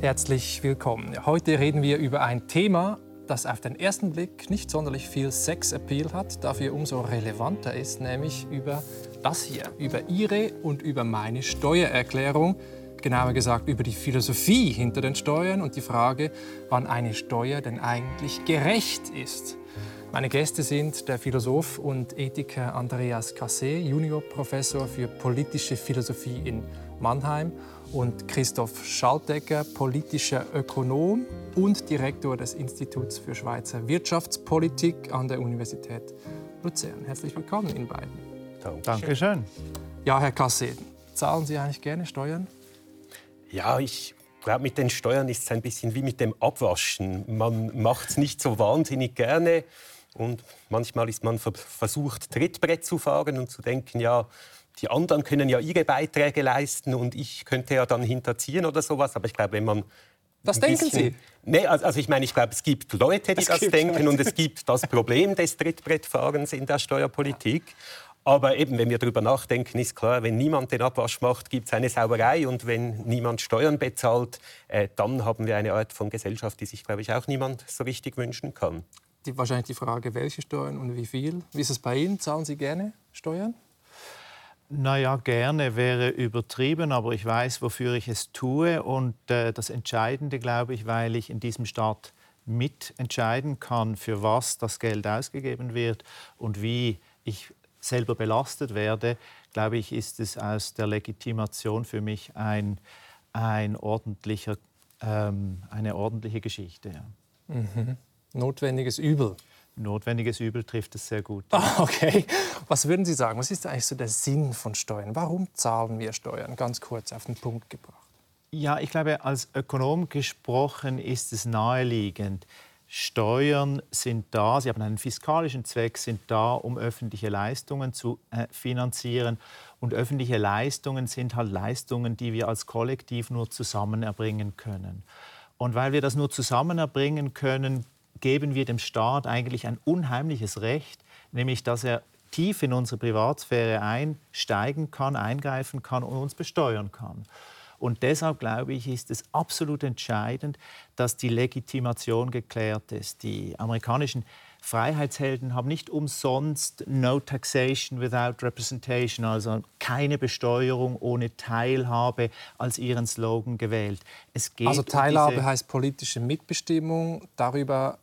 Herzlich willkommen. Heute reden wir über ein Thema, das auf den ersten Blick nicht sonderlich viel Sexappeal hat, dafür umso relevanter ist, nämlich über das hier, über Ihre und über meine Steuererklärung, genauer gesagt über die Philosophie hinter den Steuern und die Frage, wann eine Steuer denn eigentlich gerecht ist. Meine Gäste sind der Philosoph und Ethiker Andreas Cassé, Juniorprofessor für politische Philosophie in Mannheim und Christoph Schaltegger, politischer Ökonom und Direktor des Instituts für Schweizer Wirtschaftspolitik an der Universität Luzern. Herzlich willkommen Ihnen beiden. Danke schön. Ja, Herr Kasse, zahlen Sie eigentlich gerne Steuern? Ja, ich glaube, mit den Steuern ist es ein bisschen wie mit dem Abwaschen. Man macht es nicht so wahnsinnig gerne und manchmal ist man versucht, Trittbrett zu fahren und zu denken, ja, die anderen können ja ihre Beiträge leisten und ich könnte ja dann hinterziehen oder sowas. Aber ich glaube, wenn man was denken bisschen, Sie? Nee, also ich meine, ich glaube, es gibt Leute, die es das denken Leute. und es gibt das Problem des Trittbrettfahrens in der Steuerpolitik. Aber eben, wenn wir darüber nachdenken, ist klar, wenn niemand den Abwasch macht, gibt es eine Sauerei. Und wenn niemand Steuern bezahlt, äh, dann haben wir eine Art von Gesellschaft, die sich, glaube ich, auch niemand so richtig wünschen kann. Die, wahrscheinlich die Frage, welche Steuern und wie viel. Wie ist es bei Ihnen? Zahlen Sie gerne Steuern? Naja, gerne wäre übertrieben, aber ich weiß, wofür ich es tue. Und äh, das Entscheidende, glaube ich, weil ich in diesem Staat mitentscheiden kann, für was das Geld ausgegeben wird und wie ich selber belastet werde, glaube ich, ist es aus der Legitimation für mich ein, ein ordentlicher, ähm, eine ordentliche Geschichte. Ja. Mhm. Notwendiges Übel notwendiges Übel trifft es sehr gut. Ah, okay. Was würden Sie sagen? Was ist eigentlich so der Sinn von Steuern? Warum zahlen wir Steuern? Ganz kurz auf den Punkt gebracht. Ja, ich glaube, als Ökonom gesprochen ist es naheliegend. Steuern sind da, sie haben einen fiskalischen Zweck, sind da, um öffentliche Leistungen zu äh, finanzieren. Und öffentliche Leistungen sind halt Leistungen, die wir als Kollektiv nur zusammen erbringen können. Und weil wir das nur zusammen erbringen können, geben wir dem Staat eigentlich ein unheimliches Recht, nämlich dass er tief in unsere Privatsphäre einsteigen kann, eingreifen kann und uns besteuern kann. Und deshalb glaube ich, ist es absolut entscheidend, dass die Legitimation geklärt ist. Die amerikanischen Freiheitshelden haben nicht umsonst No Taxation without Representation, also keine Besteuerung ohne Teilhabe, als ihren Slogan gewählt. also Teilhabe um heißt politische Mitbestimmung darüber,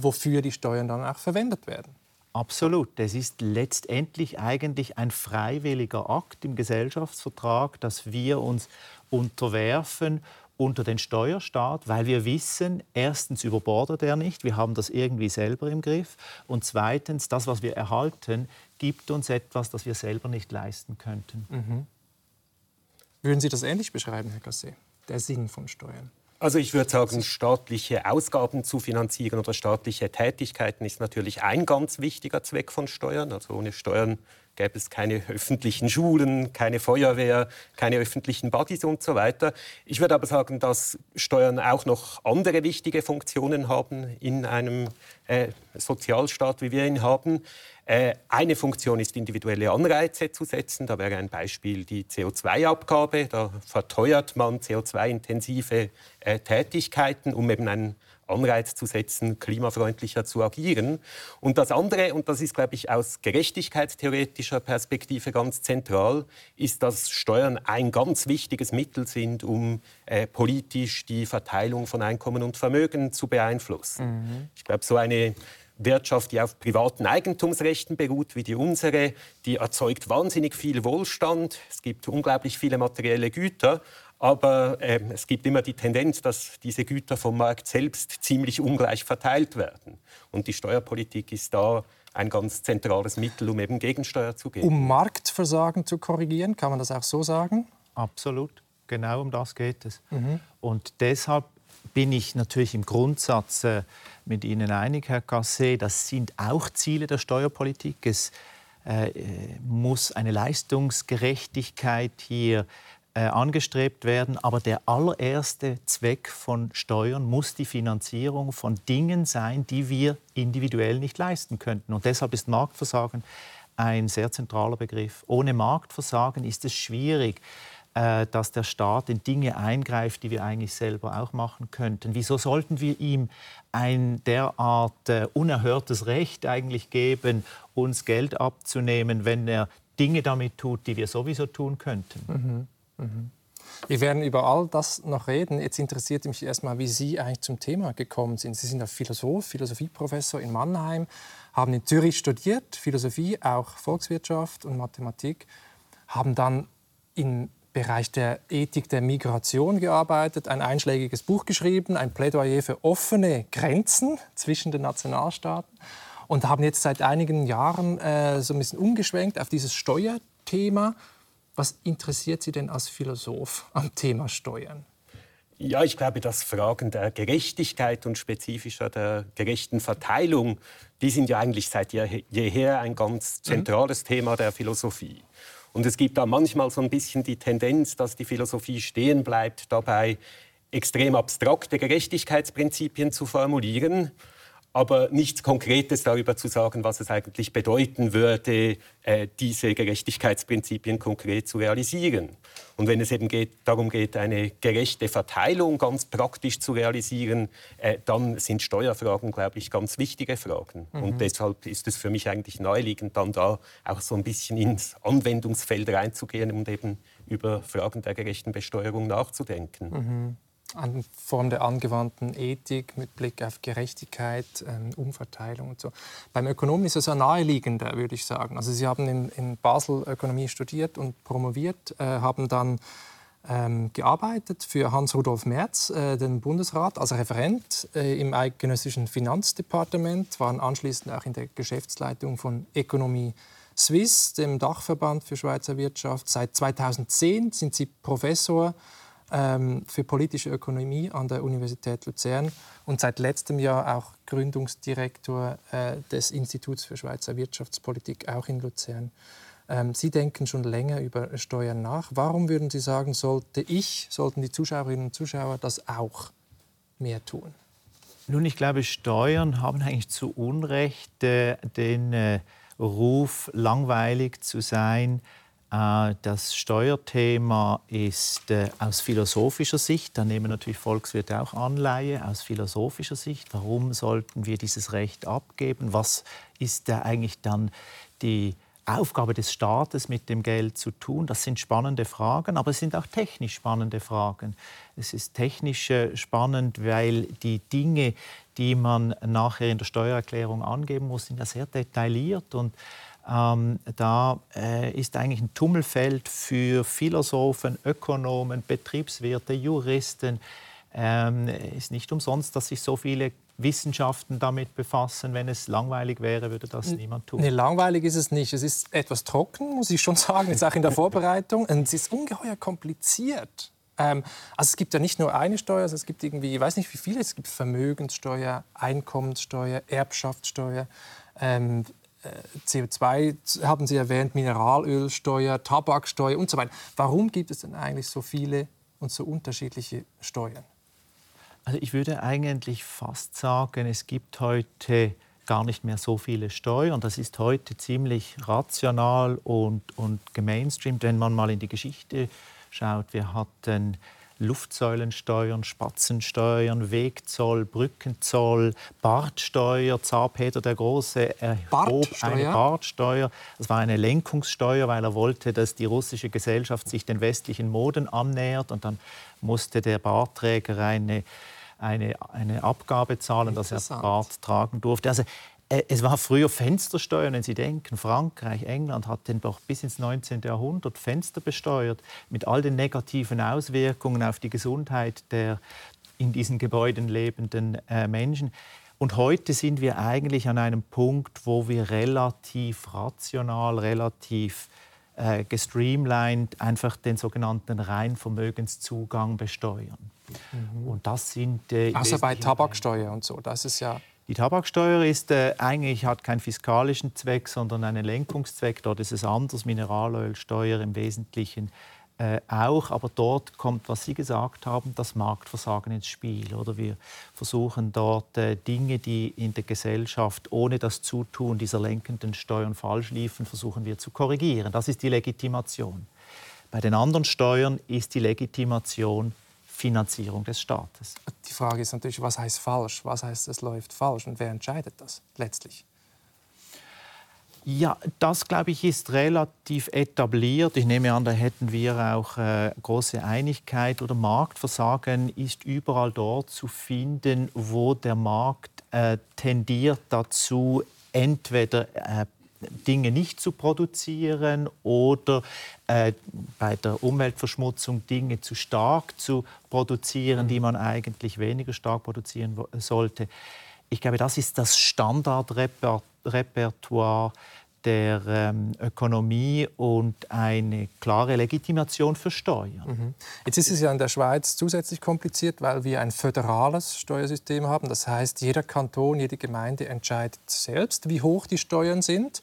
wofür die Steuern dann auch verwendet werden. Absolut. Es ist letztendlich eigentlich ein freiwilliger Akt im Gesellschaftsvertrag, dass wir uns unterwerfen unter den Steuerstaat, weil wir wissen, erstens überbordet er nicht, wir haben das irgendwie selber im Griff und zweitens, das, was wir erhalten, gibt uns etwas, das wir selber nicht leisten könnten. Mhm. Würden Sie das ähnlich beschreiben, Herr Gasset, der Sinn von Steuern? Also ich würde sagen, staatliche Ausgaben zu finanzieren oder staatliche Tätigkeiten ist natürlich ein ganz wichtiger Zweck von Steuern. Also ohne Steuern gäbe es keine öffentlichen Schulen, keine Feuerwehr, keine öffentlichen Buddies und so weiter. Ich würde aber sagen, dass Steuern auch noch andere wichtige Funktionen haben in einem äh, Sozialstaat, wie wir ihn haben. Äh, eine Funktion ist, individuelle Anreize zu setzen. Da wäre ein Beispiel die CO2-Abgabe. Da verteuert man CO2-intensive äh, Tätigkeiten, um eben einen Anreiz zu setzen, klimafreundlicher zu agieren. Und das andere, und das ist, glaube ich, aus gerechtigkeitstheoretischer Perspektive ganz zentral, ist, dass Steuern ein ganz wichtiges Mittel sind, um äh, politisch die Verteilung von Einkommen und Vermögen zu beeinflussen. Mhm. Ich glaube, so eine Wirtschaft, die auf privaten Eigentumsrechten beruht, wie die unsere, die erzeugt wahnsinnig viel Wohlstand. Es gibt unglaublich viele materielle Güter. Aber äh, es gibt immer die Tendenz, dass diese Güter vom Markt selbst ziemlich ungleich verteilt werden. Und die Steuerpolitik ist da ein ganz zentrales Mittel, um eben Gegensteuer zu geben. Um Marktversagen zu korrigieren, kann man das auch so sagen? Absolut. Genau um das geht es. Mhm. Und deshalb bin ich natürlich im Grundsatz äh, mit Ihnen einig, Herr Cassé. Das sind auch Ziele der Steuerpolitik. Es äh, muss eine Leistungsgerechtigkeit hier äh, angestrebt werden. Aber der allererste Zweck von Steuern muss die Finanzierung von Dingen sein, die wir individuell nicht leisten könnten. Und deshalb ist Marktversagen ein sehr zentraler Begriff. Ohne Marktversagen ist es schwierig, äh, dass der Staat in Dinge eingreift, die wir eigentlich selber auch machen könnten. Wieso sollten wir ihm ein derart äh, unerhörtes Recht eigentlich geben, uns Geld abzunehmen, wenn er Dinge damit tut, die wir sowieso tun könnten? Mhm. Wir werden über all das noch reden. Jetzt interessiert mich erstmal, wie Sie eigentlich zum Thema gekommen sind. Sie sind ja Philosoph, Philosophieprofessor in Mannheim, haben in Zürich studiert, Philosophie, auch Volkswirtschaft und Mathematik, haben dann im Bereich der Ethik der Migration gearbeitet, ein einschlägiges Buch geschrieben, ein Plädoyer für offene Grenzen zwischen den Nationalstaaten und haben jetzt seit einigen Jahren äh, so ein bisschen umgeschwenkt auf dieses Steuerthema. Was interessiert Sie denn als Philosoph am Thema Steuern? Ja, ich glaube, dass Fragen der Gerechtigkeit und spezifischer der gerechten Verteilung, die sind ja eigentlich seit jeher ein ganz mhm. zentrales mhm. Thema der Philosophie. Und es gibt da manchmal so ein bisschen die Tendenz, dass die Philosophie stehen bleibt, dabei extrem abstrakte Gerechtigkeitsprinzipien zu formulieren aber nichts Konkretes darüber zu sagen, was es eigentlich bedeuten würde, äh, diese Gerechtigkeitsprinzipien konkret zu realisieren. Und wenn es eben geht, darum geht, eine gerechte Verteilung ganz praktisch zu realisieren, äh, dann sind Steuerfragen, glaube ich, ganz wichtige Fragen. Mhm. Und deshalb ist es für mich eigentlich naheliegend, dann da auch so ein bisschen ins Anwendungsfeld reinzugehen und eben über Fragen der gerechten Besteuerung nachzudenken. Mhm an Form der angewandten Ethik mit Blick auf Gerechtigkeit, ähm, Umverteilung und so. Beim Ökonomen ist es ja naheliegender, würde ich sagen. Also Sie haben in, in Basel Ökonomie studiert und promoviert, äh, haben dann ähm, gearbeitet für Hans-Rudolf Merz, äh, den Bundesrat, als Referent äh, im eidgenössischen Finanzdepartement, waren anschließend auch in der Geschäftsleitung von Ökonomie Swiss, dem Dachverband für Schweizer Wirtschaft. Seit 2010 sind Sie Professor für politische Ökonomie an der Universität Luzern und seit letztem Jahr auch Gründungsdirektor äh, des Instituts für Schweizer Wirtschaftspolitik, auch in Luzern. Ähm, Sie denken schon länger über Steuern nach. Warum würden Sie sagen, sollte ich, sollten die Zuschauerinnen und Zuschauer das auch mehr tun? Nun, ich glaube, Steuern haben eigentlich zu Unrecht äh, den äh, Ruf, langweilig zu sein, das Steuerthema ist äh, aus philosophischer Sicht, da nehmen natürlich Volkswirte auch Anleihe, aus philosophischer Sicht, warum sollten wir dieses Recht abgeben? Was ist da eigentlich dann die Aufgabe des Staates mit dem Geld zu tun? Das sind spannende Fragen, aber es sind auch technisch spannende Fragen. Es ist technisch äh, spannend, weil die Dinge, die man nachher in der Steuererklärung angeben muss, sind ja sehr detailliert und ähm, da äh, ist eigentlich ein Tummelfeld für Philosophen, Ökonomen, Betriebswirte, Juristen. Ähm, ist nicht umsonst, dass sich so viele Wissenschaften damit befassen. Wenn es langweilig wäre, würde das niemand tun. Nee, langweilig ist es nicht. Es ist etwas trocken, muss ich schon sagen, jetzt auch in der Vorbereitung. Und es ist ungeheuer kompliziert. Ähm, also es gibt ja nicht nur eine Steuer, also es gibt irgendwie, ich weiß nicht wie viele, es gibt Vermögenssteuer, Einkommenssteuer, Erbschaftssteuer, ähm, CO2 haben Sie erwähnt, Mineralölsteuer, Tabaksteuer und so weiter. Warum gibt es denn eigentlich so viele und so unterschiedliche Steuern? Also ich würde eigentlich fast sagen, es gibt heute gar nicht mehr so viele Steuern. Das ist heute ziemlich rational und, und gemainstreamt, wenn man mal in die Geschichte schaut. Wir hatten Luftsäulensteuern, Spatzensteuern, Wegzoll, Brückenzoll, Bartsteuer. Zar Peter der Große erhob eine Bartsteuer. Das war eine Lenkungssteuer, weil er wollte, dass die russische Gesellschaft sich den westlichen Moden annähert. Und dann musste der Bartträger eine, eine, eine Abgabe zahlen, dass er Bart tragen durfte. Also es war früher Fenstersteuer, wenn Sie denken, Frankreich, England hat den doch bis ins 19. Jahrhundert Fenster besteuert, mit all den negativen Auswirkungen auf die Gesundheit der in diesen Gebäuden lebenden äh, Menschen. Und heute sind wir eigentlich an einem Punkt, wo wir relativ rational, relativ äh, gestreamlined einfach den sogenannten Reinvermögenszugang besteuern. Mhm. Und das sind äh, Außer bei Tabaksteuer und so, das ist ja die Tabaksteuer ist äh, eigentlich hat keinen fiskalischen Zweck, sondern einen Lenkungszweck. Dort ist es anders. Mineralölsteuer im Wesentlichen äh, auch. Aber dort kommt, was Sie gesagt haben, das Marktversagen ins Spiel. Oder wir versuchen dort äh, Dinge, die in der Gesellschaft ohne das Zutun dieser lenkenden Steuern falsch liefen, versuchen wir zu korrigieren. Das ist die Legitimation. Bei den anderen Steuern ist die Legitimation Finanzierung des Staates. Die Frage ist natürlich, was heißt falsch? Was heißt, es läuft falsch? Und wer entscheidet das letztlich? Ja, das glaube ich ist relativ etabliert. Ich nehme an, da hätten wir auch äh, große Einigkeit. Oder Marktversagen ist überall dort zu finden, wo der Markt äh, tendiert dazu, entweder äh, Dinge nicht zu produzieren oder äh, bei der Umweltverschmutzung Dinge zu stark zu produzieren, die man eigentlich weniger stark produzieren sollte. Ich glaube, das ist das Standardrepertoire der ähm, Ökonomie und eine klare Legitimation für Steuern. Mhm. Jetzt ist es ja in der Schweiz zusätzlich kompliziert, weil wir ein föderales Steuersystem haben. Das heißt, jeder Kanton, jede Gemeinde entscheidet selbst, wie hoch die Steuern sind.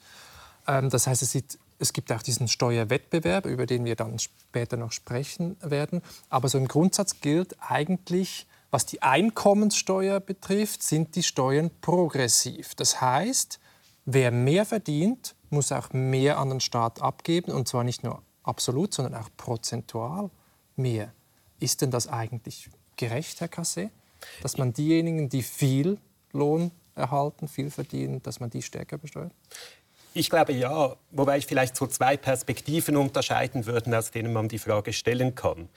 Ähm, das heißt, es, sieht, es gibt auch diesen Steuerwettbewerb, über den wir dann später noch sprechen werden. Aber so im Grundsatz gilt eigentlich, was die Einkommenssteuer betrifft, sind die Steuern progressiv. Das heißt, Wer mehr verdient, muss auch mehr an den Staat abgeben, und zwar nicht nur absolut, sondern auch prozentual mehr. Ist denn das eigentlich gerecht, Herr Cassé, dass man diejenigen, die viel Lohn erhalten, viel verdienen, dass man die stärker besteuert? Ich glaube ja, wobei ich vielleicht so zwei Perspektiven unterscheiden würde, aus denen man die Frage stellen kann.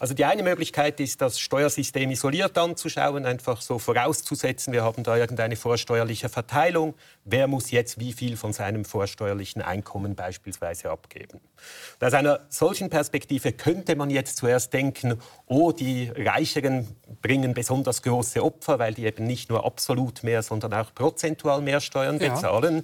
Also die eine Möglichkeit ist, das Steuersystem isoliert anzuschauen, einfach so vorauszusetzen, wir haben da irgendeine vorsteuerliche Verteilung. Wer muss jetzt wie viel von seinem vorsteuerlichen Einkommen beispielsweise abgeben? Und aus einer solchen Perspektive könnte man jetzt zuerst denken, oh, die Reicheren bringen besonders große Opfer, weil die eben nicht nur absolut mehr, sondern auch prozentual mehr Steuern bezahlen. Ja.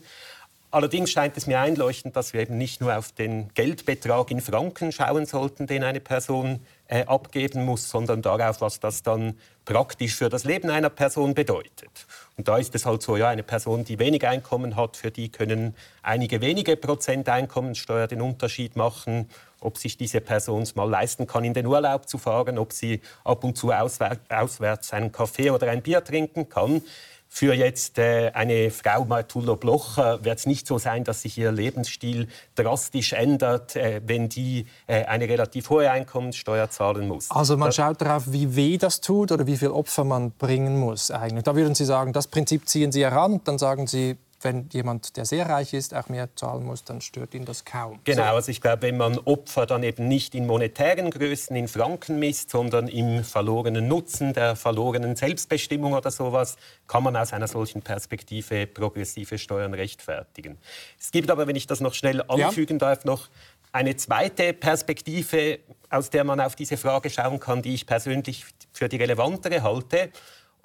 Allerdings scheint es mir einleuchtend, dass wir eben nicht nur auf den Geldbetrag in Franken schauen sollten, den eine Person äh, abgeben muss, sondern darauf, was das dann praktisch für das Leben einer Person bedeutet. Und da ist es halt so, ja, eine Person, die wenig Einkommen hat, für die können einige wenige Prozent Einkommenssteuer den Unterschied machen, ob sich diese Person es mal leisten kann, in den Urlaub zu fahren, ob sie ab und zu auswärts einen Kaffee oder ein Bier trinken kann. Für jetzt äh, eine Frau Martullo Blocher wird es nicht so sein, dass sich ihr Lebensstil drastisch ändert, äh, wenn die äh, eine relativ hohe Einkommenssteuer zahlen muss. Also man schaut darauf, wie weh das tut oder wie viel Opfer man bringen muss. Eigentlich. Da würden Sie sagen, das Prinzip ziehen Sie heran, dann sagen Sie, wenn jemand, der sehr reich ist, auch mehr zahlen muss, dann stört ihn das kaum. Genau, also ich glaube, wenn man Opfer dann eben nicht in monetären Größen, in Franken misst, sondern im verlorenen Nutzen, der verlorenen Selbstbestimmung oder sowas, kann man aus einer solchen Perspektive progressive Steuern rechtfertigen. Es gibt aber, wenn ich das noch schnell anfügen ja. darf, noch eine zweite Perspektive, aus der man auf diese Frage schauen kann, die ich persönlich für die relevantere halte.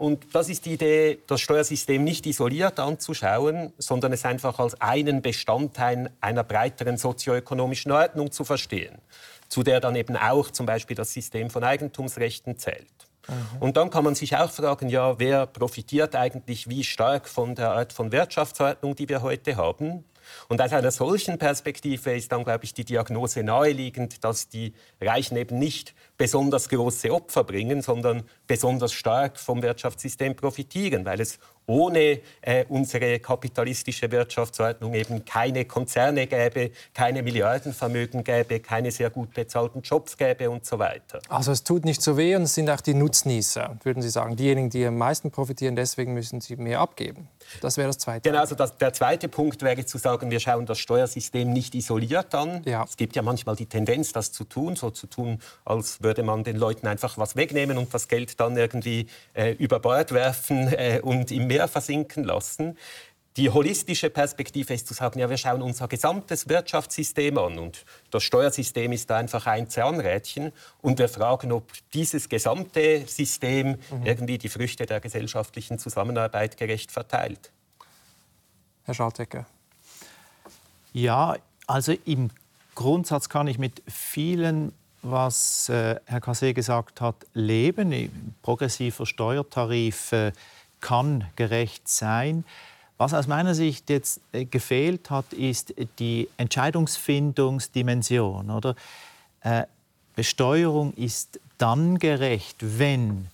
Und das ist die Idee, das Steuersystem nicht isoliert anzuschauen, sondern es einfach als einen Bestandteil einer breiteren sozioökonomischen Ordnung zu verstehen, zu der dann eben auch zum Beispiel das System von Eigentumsrechten zählt. Mhm. Und dann kann man sich auch fragen, ja, wer profitiert eigentlich wie stark von der Art von Wirtschaftsordnung, die wir heute haben? Und aus einer solchen Perspektive ist dann, glaube ich, die Diagnose naheliegend, dass die Reichen eben nicht besonders große Opfer bringen, sondern besonders stark vom Wirtschaftssystem profitieren, weil es ohne äh, unsere kapitalistische Wirtschaftsordnung eben keine Konzerne gäbe, keine Milliardenvermögen gäbe, keine sehr gut bezahlten Jobs gäbe und so weiter. Also es tut nicht so weh und es sind auch die Nutznießer, würden Sie sagen, diejenigen, die am meisten profitieren, deswegen müssen sie mehr abgeben. Das wäre das Zweite. Genau, also das, der zweite Punkt wäre zu sagen, wir schauen das Steuersystem nicht isoliert an. Ja. Es gibt ja manchmal die Tendenz, das zu tun, so zu tun, als würde man den Leuten einfach was wegnehmen und das Geld dann irgendwie äh, über Bord werfen äh, und im Meer versinken lassen. Die holistische Perspektive ist zu sagen, ja, wir schauen unser gesamtes Wirtschaftssystem an und das Steuersystem ist da einfach ein Zahnrädchen und wir fragen, ob dieses gesamte System mhm. irgendwie die Früchte der gesellschaftlichen Zusammenarbeit gerecht verteilt. Herr Schaltecker. Ja, also im Grundsatz kann ich mit vielen, was äh, Herr Cassé gesagt hat, leben. Progressiver Steuertarif äh, kann gerecht sein. Was aus meiner Sicht jetzt äh, gefehlt hat, ist die Entscheidungsfindungsdimension. Oder? Äh, Besteuerung ist dann gerecht, wenn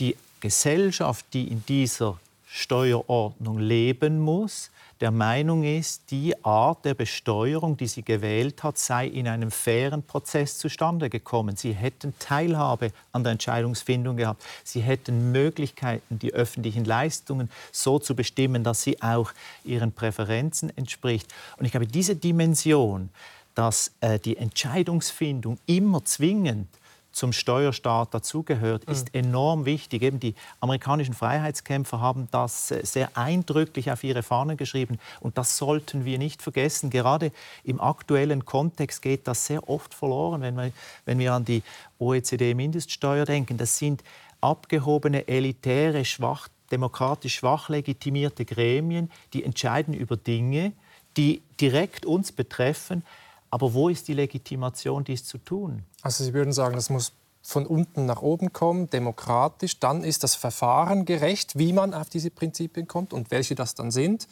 die Gesellschaft, die in dieser Steuerordnung leben muss, der Meinung ist, die Art der Besteuerung, die sie gewählt hat, sei in einem fairen Prozess zustande gekommen. Sie hätten Teilhabe an der Entscheidungsfindung gehabt. Sie hätten Möglichkeiten, die öffentlichen Leistungen so zu bestimmen, dass sie auch ihren Präferenzen entspricht. Und ich glaube, diese Dimension, dass äh, die Entscheidungsfindung immer zwingend zum Steuerstaat dazugehört, mhm. ist enorm wichtig. Eben die amerikanischen Freiheitskämpfer haben das äh, sehr eindrücklich auf ihre Fahnen geschrieben und das sollten wir nicht vergessen. Gerade im aktuellen Kontext geht das sehr oft verloren, wenn wir, wenn wir an die OECD-Mindeststeuer denken. Das sind abgehobene, elitäre, schwach, demokratisch schwach legitimierte Gremien, die entscheiden über Dinge, die direkt uns betreffen, aber wo ist die Legitimation, dies zu tun? Also Sie würden sagen, das muss von unten nach oben kommen, demokratisch. Dann ist das Verfahren gerecht, wie man auf diese Prinzipien kommt und welche das dann sind,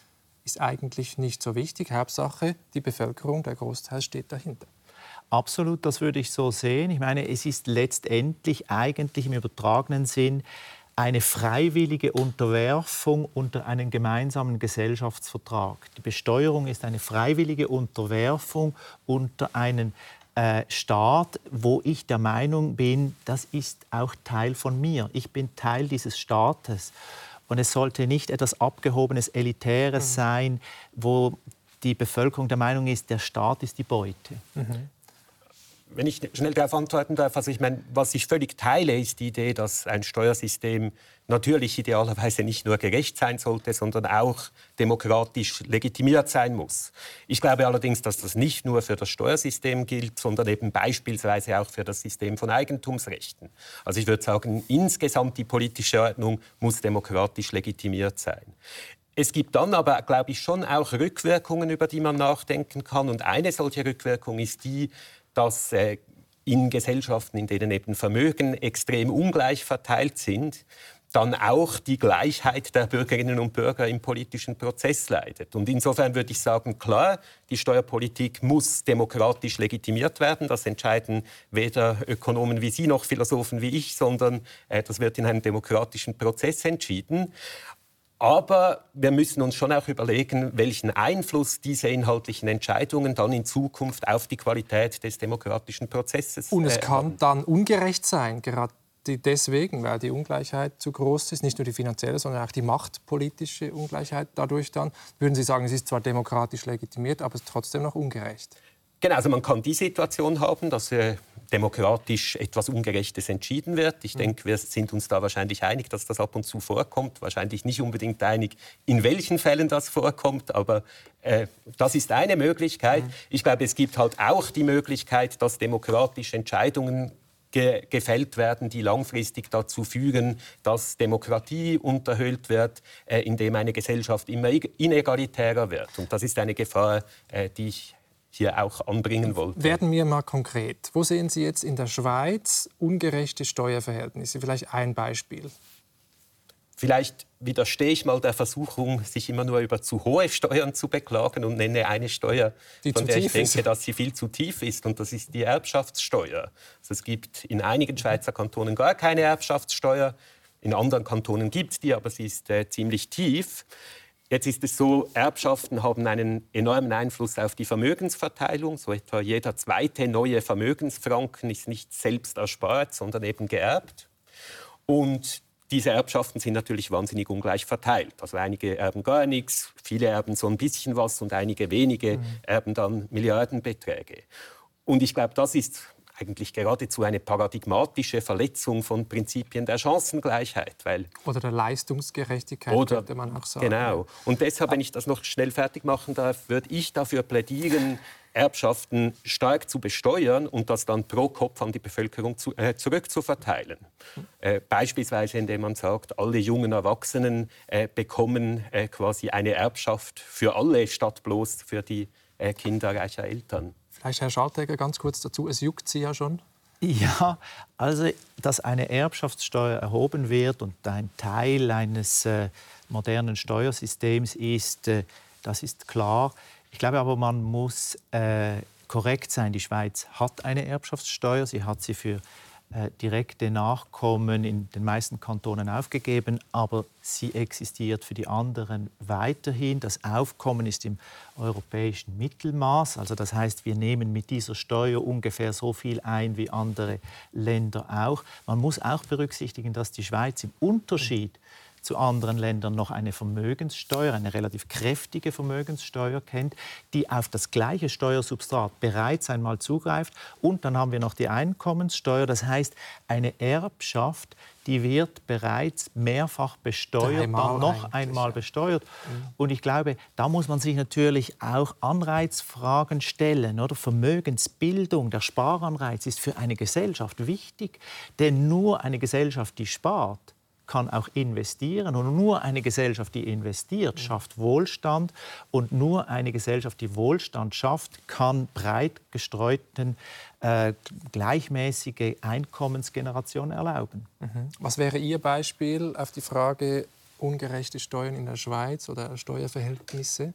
ist eigentlich nicht so wichtig. Hauptsache, die Bevölkerung, der Großteil steht dahinter. Absolut, das würde ich so sehen. Ich meine, es ist letztendlich eigentlich im übertragenen Sinn eine freiwillige Unterwerfung unter einen gemeinsamen Gesellschaftsvertrag. Die Besteuerung ist eine freiwillige Unterwerfung unter einen äh, Staat, wo ich der Meinung bin, das ist auch Teil von mir. Ich bin Teil dieses Staates. Und es sollte nicht etwas Abgehobenes, Elitäres mhm. sein, wo die Bevölkerung der Meinung ist, der Staat ist die Beute. Mhm wenn ich schnell darauf antworten darf, also ich meine, was ich völlig teile, ist die Idee, dass ein Steuersystem natürlich idealerweise nicht nur gerecht sein sollte, sondern auch demokratisch legitimiert sein muss. Ich glaube allerdings, dass das nicht nur für das Steuersystem gilt, sondern eben beispielsweise auch für das System von Eigentumsrechten. Also ich würde sagen, insgesamt die politische Ordnung muss demokratisch legitimiert sein. Es gibt dann aber, glaube ich, schon auch Rückwirkungen, über die man nachdenken kann. Und eine solche Rückwirkung ist die, dass äh, in Gesellschaften, in denen eben Vermögen extrem ungleich verteilt sind, dann auch die Gleichheit der Bürgerinnen und Bürger im politischen Prozess leidet. Und insofern würde ich sagen, klar, die Steuerpolitik muss demokratisch legitimiert werden. Das entscheiden weder Ökonomen wie Sie noch Philosophen wie ich, sondern äh, das wird in einem demokratischen Prozess entschieden. Aber wir müssen uns schon auch überlegen, welchen Einfluss diese inhaltlichen Entscheidungen dann in Zukunft auf die Qualität des demokratischen Prozesses haben. Und es äh, kann dann ungerecht sein, gerade deswegen, weil die Ungleichheit zu groß ist, nicht nur die finanzielle, sondern auch die machtpolitische Ungleichheit dadurch dann. Würden Sie sagen, es ist zwar demokratisch legitimiert, aber es ist trotzdem noch ungerecht? Genau, also man kann die Situation haben, dass äh, demokratisch etwas Ungerechtes entschieden wird. Ich mhm. denke, wir sind uns da wahrscheinlich einig, dass das ab und zu vorkommt. Wahrscheinlich nicht unbedingt einig, in welchen Fällen das vorkommt, aber äh, das ist eine Möglichkeit. Mhm. Ich glaube, es gibt halt auch die Möglichkeit, dass demokratische Entscheidungen ge gefällt werden, die langfristig dazu führen, dass Demokratie unterhöhlt wird, äh, indem eine Gesellschaft immer inegalitärer wird. Und das ist eine Gefahr, äh, die ich hier auch anbringen wollte. Werden wir mal konkret. Wo sehen Sie jetzt in der Schweiz ungerechte Steuerverhältnisse? Vielleicht ein Beispiel. Vielleicht widerstehe ich mal der Versuchung, sich immer nur über zu hohe Steuern zu beklagen und nenne eine Steuer, die von der ich denke, ist. dass sie viel zu tief ist. Und das ist die Erbschaftssteuer. Also es gibt in einigen Schweizer Kantonen gar keine Erbschaftssteuer. In anderen Kantonen gibt es die, aber sie ist äh, ziemlich tief. Jetzt ist es so, Erbschaften haben einen enormen Einfluss auf die Vermögensverteilung. So etwa jeder zweite neue Vermögensfranken ist nicht selbst erspart, sondern eben geerbt. Und diese Erbschaften sind natürlich wahnsinnig ungleich verteilt. Also einige erben gar nichts, viele erben so ein bisschen was und einige wenige mhm. erben dann Milliardenbeträge. Und ich glaube, das ist eigentlich geradezu eine paradigmatische Verletzung von Prinzipien der Chancengleichheit. Weil oder der Leistungsgerechtigkeit, oder, könnte man auch sagen. Genau. Und deshalb, wenn ich das noch schnell fertig machen darf, würde ich dafür plädieren, Erbschaften stark zu besteuern und das dann pro Kopf an die Bevölkerung zu, äh, zurückzuverteilen. Äh, beispielsweise indem man sagt, alle jungen Erwachsenen äh, bekommen äh, quasi eine Erbschaft für alle statt bloß für die äh, Kinder reicher Eltern. Vielleicht Herr Schaltegger ganz kurz dazu. Es juckt Sie ja schon. Ja, also dass eine Erbschaftssteuer erhoben wird und ein Teil eines äh, modernen Steuersystems ist, äh, das ist klar. Ich glaube aber, man muss äh, korrekt sein. Die Schweiz hat eine Erbschaftssteuer. Sie hat sie für direkte Nachkommen in den meisten Kantonen aufgegeben, aber sie existiert für die anderen weiterhin. Das Aufkommen ist im europäischen Mittelmaß, also das heißt, wir nehmen mit dieser Steuer ungefähr so viel ein wie andere Länder auch. Man muss auch berücksichtigen, dass die Schweiz im Unterschied zu anderen Ländern noch eine Vermögenssteuer, eine relativ kräftige Vermögenssteuer kennt, die auf das gleiche Steuersubstrat bereits einmal zugreift. Und dann haben wir noch die Einkommenssteuer, das heißt eine Erbschaft, die wird bereits mehrfach besteuert, Dreimal dann noch einmal besteuert. Mhm. Und ich glaube, da muss man sich natürlich auch Anreizfragen stellen. Oder? Vermögensbildung, der Sparanreiz ist für eine Gesellschaft wichtig, denn nur eine Gesellschaft, die spart, kann auch investieren. Und nur eine Gesellschaft, die investiert, schafft Wohlstand. Und nur eine Gesellschaft, die Wohlstand schafft, kann breit gestreuten, äh, gleichmäßige Einkommensgeneration erlauben. Mhm. Was wäre Ihr Beispiel auf die Frage ungerechte Steuern in der Schweiz oder Steuerverhältnisse?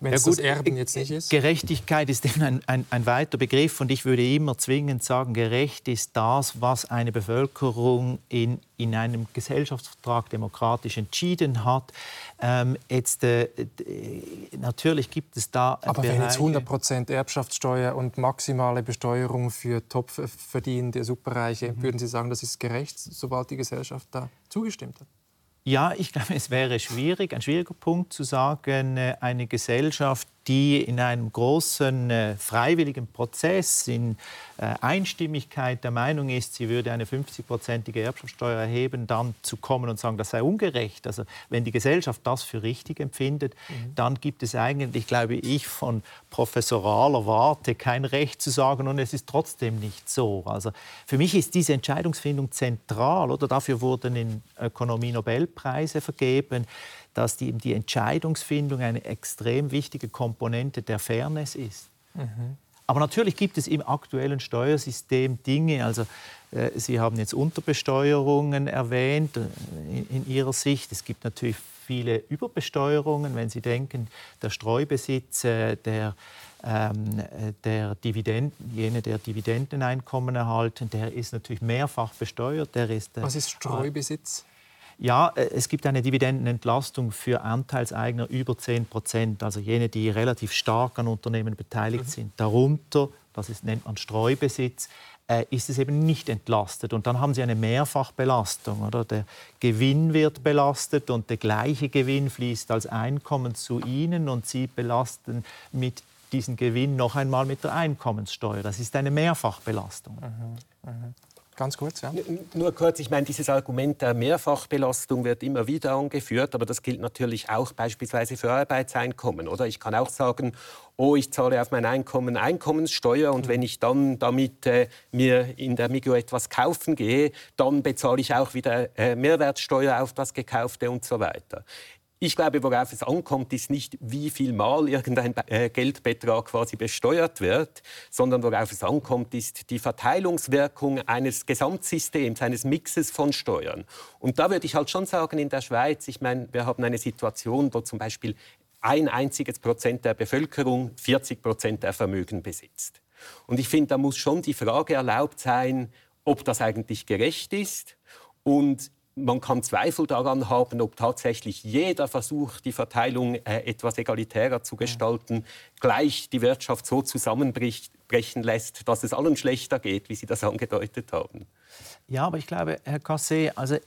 Wenn ja, gut, Erben jetzt nicht ist? Gerechtigkeit ist ein, ein, ein, weiter Begriff und ich würde immer zwingend sagen, gerecht ist das, was eine Bevölkerung in, in einem Gesellschaftsvertrag demokratisch entschieden hat. Ähm, jetzt, äh, natürlich gibt es da Aber Bereiche, wenn jetzt 100% Erbschaftssteuer und maximale Besteuerung für topverdienende Superreiche, mhm. würden Sie sagen, das ist gerecht, sobald die Gesellschaft da zugestimmt hat? Ja, ich glaube, es wäre schwierig, ein schwieriger Punkt zu sagen, äh, eine Gesellschaft, die in einem großen äh, freiwilligen Prozess in äh, Einstimmigkeit der Meinung ist, sie würde eine 50-prozentige Erbschaftssteuer erheben, dann zu kommen und sagen, das sei ungerecht. Also wenn die Gesellschaft das für richtig empfindet, mhm. dann gibt es eigentlich, glaube ich, von professoraler Warte kein Recht zu sagen, und es ist trotzdem nicht so. Also für mich ist diese Entscheidungsfindung zentral, oder dafür wurden in Ökonomie Nobelpreise vergeben dass die, die Entscheidungsfindung eine extrem wichtige Komponente der Fairness ist. Mhm. Aber natürlich gibt es im aktuellen Steuersystem Dinge, also äh, Sie haben jetzt Unterbesteuerungen erwähnt äh, in, in, Ihrer Sicht. Es gibt natürlich viele Überbesteuerungen, wenn Sie denken, der Streubesitz, äh, der, ähm, der Dividenden, jene, der Dividendeneinkommen erhalten, der ist natürlich mehrfach besteuert. Der ist, Was ist Streubesitz? Ja, äh, es gibt eine Dividendenentlastung für Anteilseigner über 10 Prozent, also jene, die relativ stark an Unternehmen beteiligt mhm. sind. Darunter, das ist, nennt man Streubesitz, äh, ist es eben nicht entlastet. Und dann haben Sie eine Mehrfachbelastung. Oder? Der Gewinn wird belastet und der gleiche Gewinn fließt als Einkommen zu Ihnen und Sie belasten mit diesen Gewinn noch einmal mit der Einkommenssteuer. Das ist eine Mehrfachbelastung. Mhm. Mhm. Ganz kurz, ja. Nur kurz, ich meine, dieses Argument der Mehrfachbelastung wird immer wieder angeführt, aber das gilt natürlich auch beispielsweise für Arbeitseinkommen, oder? Ich kann auch sagen, oh, ich zahle auf mein Einkommen Einkommenssteuer und wenn ich dann damit äh, mir in der Migro etwas kaufen gehe, dann bezahle ich auch wieder äh, Mehrwertsteuer auf das Gekaufte und so weiter. Ich glaube, worauf es ankommt, ist nicht, wie viel Mal irgendein äh, Geldbetrag quasi besteuert wird, sondern worauf es ankommt, ist die Verteilungswirkung eines Gesamtsystems, eines Mixes von Steuern. Und da würde ich halt schon sagen, in der Schweiz, ich meine, wir haben eine Situation, wo zum Beispiel ein einziges Prozent der Bevölkerung 40 Prozent der Vermögen besitzt. Und ich finde, da muss schon die Frage erlaubt sein, ob das eigentlich gerecht ist und man kann Zweifel daran haben, ob tatsächlich jeder Versuch, die Verteilung äh, etwas egalitärer zu gestalten, gleich die Wirtschaft so zusammenbrechen lässt, dass es allen schlechter geht, wie Sie das angedeutet haben. Ja, aber ich glaube, Herr Cassé, also äh,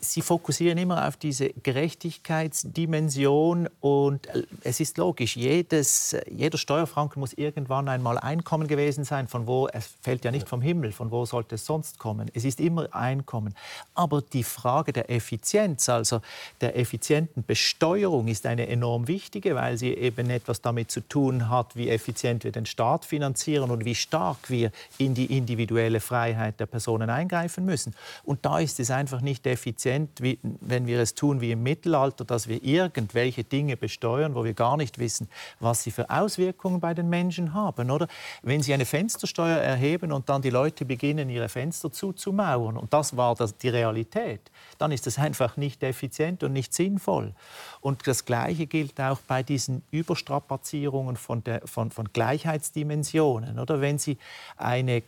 Sie fokussieren immer auf diese Gerechtigkeitsdimension und äh, es ist logisch, jedes, jeder Steuerfranken muss irgendwann einmal Einkommen gewesen sein, von wo es fällt ja nicht vom Himmel, von wo sollte es sonst kommen? Es ist immer Einkommen. Aber die Frage der Effizienz, also der effizienten Besteuerung, ist eine enorm wichtige, weil sie eben etwas damit zu tun hat, wie effizient wir den Staat finanzieren und wie stark wir in die individuelle Freiheit der Personen eingreifen müssen. Und da ist es einfach nicht effizient, wie, wenn wir es tun wie im Mittelalter, dass wir irgendwelche Dinge besteuern, wo wir gar nicht wissen, was sie für Auswirkungen bei den Menschen haben. Oder wenn Sie eine Fenstersteuer erheben und dann die Leute beginnen, ihre Fenster zuzumauern, und das war das, die Realität, dann ist das einfach nicht effizient und nicht sinnvoll. Und das Gleiche gilt auch bei diesen Überstrapazierungen von, der, von, von Gleichheitsdimensionen. Oder wenn Sie eine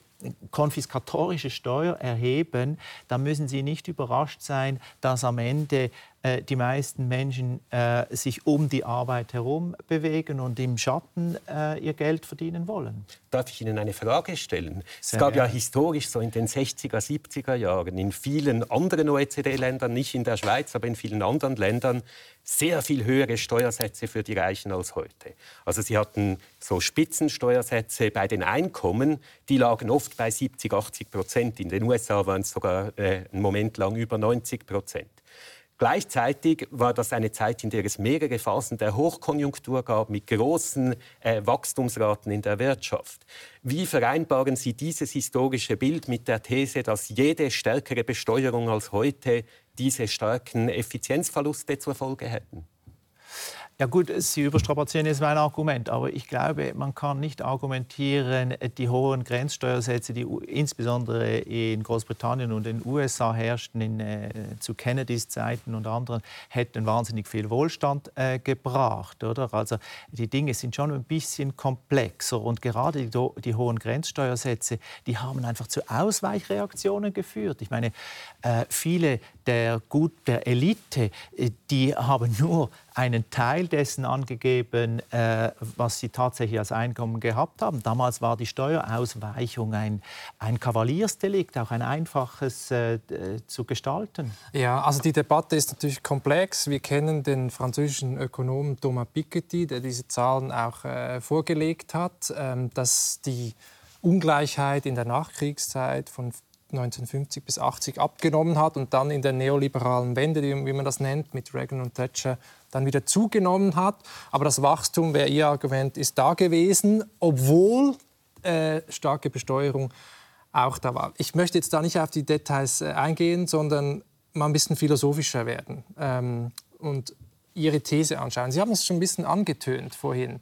konfiskatorische Steuer erheben, dann müssen Sie nicht überrascht sein, dass am Ende äh, die meisten Menschen äh, sich um die Arbeit herum bewegen und im Schatten äh, ihr Geld verdienen wollen. Darf ich Ihnen eine Frage stellen? Sehr es gab ja historisch so in den 60er, 70er Jahren in vielen anderen OECD-Ländern, nicht in der Schweiz, aber in vielen anderen Ländern, sehr viel höhere Steuersätze für die Reichen als heute. Also sie hatten so Spitzensteuersätze bei den Einkommen, die lagen oft bei 70, 80 Prozent. In den USA waren es sogar äh, einen Moment lang über 90 Prozent. Gleichzeitig war das eine Zeit, in der es mehrere Phasen der Hochkonjunktur gab mit großen äh, Wachstumsraten in der Wirtschaft. Wie vereinbaren Sie dieses historische Bild mit der These, dass jede stärkere Besteuerung als heute diese starken Effizienzverluste zur Folge hätten? Ja gut, Sie überstrapazieren jetzt mein Argument, aber ich glaube, man kann nicht argumentieren, die hohen Grenzsteuersätze, die insbesondere in Großbritannien und den USA herrschten in, äh, zu Kennedys Zeiten und anderen, hätten wahnsinnig viel Wohlstand äh, gebracht. Oder? Also die Dinge sind schon ein bisschen komplexer und gerade die, die hohen Grenzsteuersätze, die haben einfach zu Ausweichreaktionen geführt. Ich meine, äh, viele der, gut, der Elite, äh, die haben nur einen Teil dessen angegeben, äh, was sie tatsächlich als Einkommen gehabt haben. Damals war die Steuerausweichung ein, ein Kavaliersdelikt, auch ein einfaches äh, zu gestalten. Ja, also die Debatte ist natürlich komplex. Wir kennen den französischen Ökonomen Thomas Piketty, der diese Zahlen auch äh, vorgelegt hat, ähm, dass die Ungleichheit in der Nachkriegszeit von 1950 bis 80 abgenommen hat und dann in der neoliberalen Wende, wie man das nennt, mit Reagan und Thatcher, dann wieder zugenommen hat. Aber das Wachstum, wäre Ihr Argument, ist da gewesen, obwohl äh, starke Besteuerung auch da war. Ich möchte jetzt da nicht auf die Details äh, eingehen, sondern mal ein bisschen philosophischer werden ähm, und Ihre These anschauen. Sie haben es schon ein bisschen angetönt vorhin.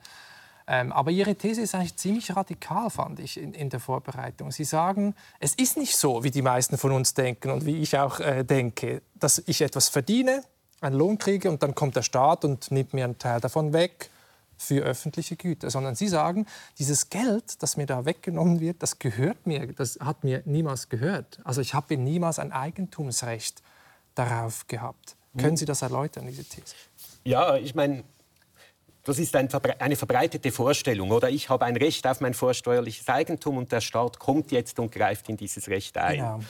Ähm, aber Ihre These ist eigentlich ziemlich radikal, fand ich, in, in, der Vorbereitung. Sie sagen, es ist nicht so, wie die meisten von uns denken und wie ich auch äh, denke, dass ich etwas verdiene, einen Lohn kriege und dann kommt der Staat und nimmt mir einen Teil davon weg für öffentliche Güter, sondern Sie sagen, dieses Geld, das mir da weggenommen wird, das gehört mir, das hat mir niemals gehört. Also ich habe niemals ein Eigentumsrecht darauf gehabt. Mhm. Können Sie das erläutern, diese These? Ja, ich meine, das ist ein, eine verbreitete Vorstellung. Oder ich habe ein Recht auf mein vorsteuerliches Eigentum und der Staat kommt jetzt und greift in dieses Recht ein. Genau.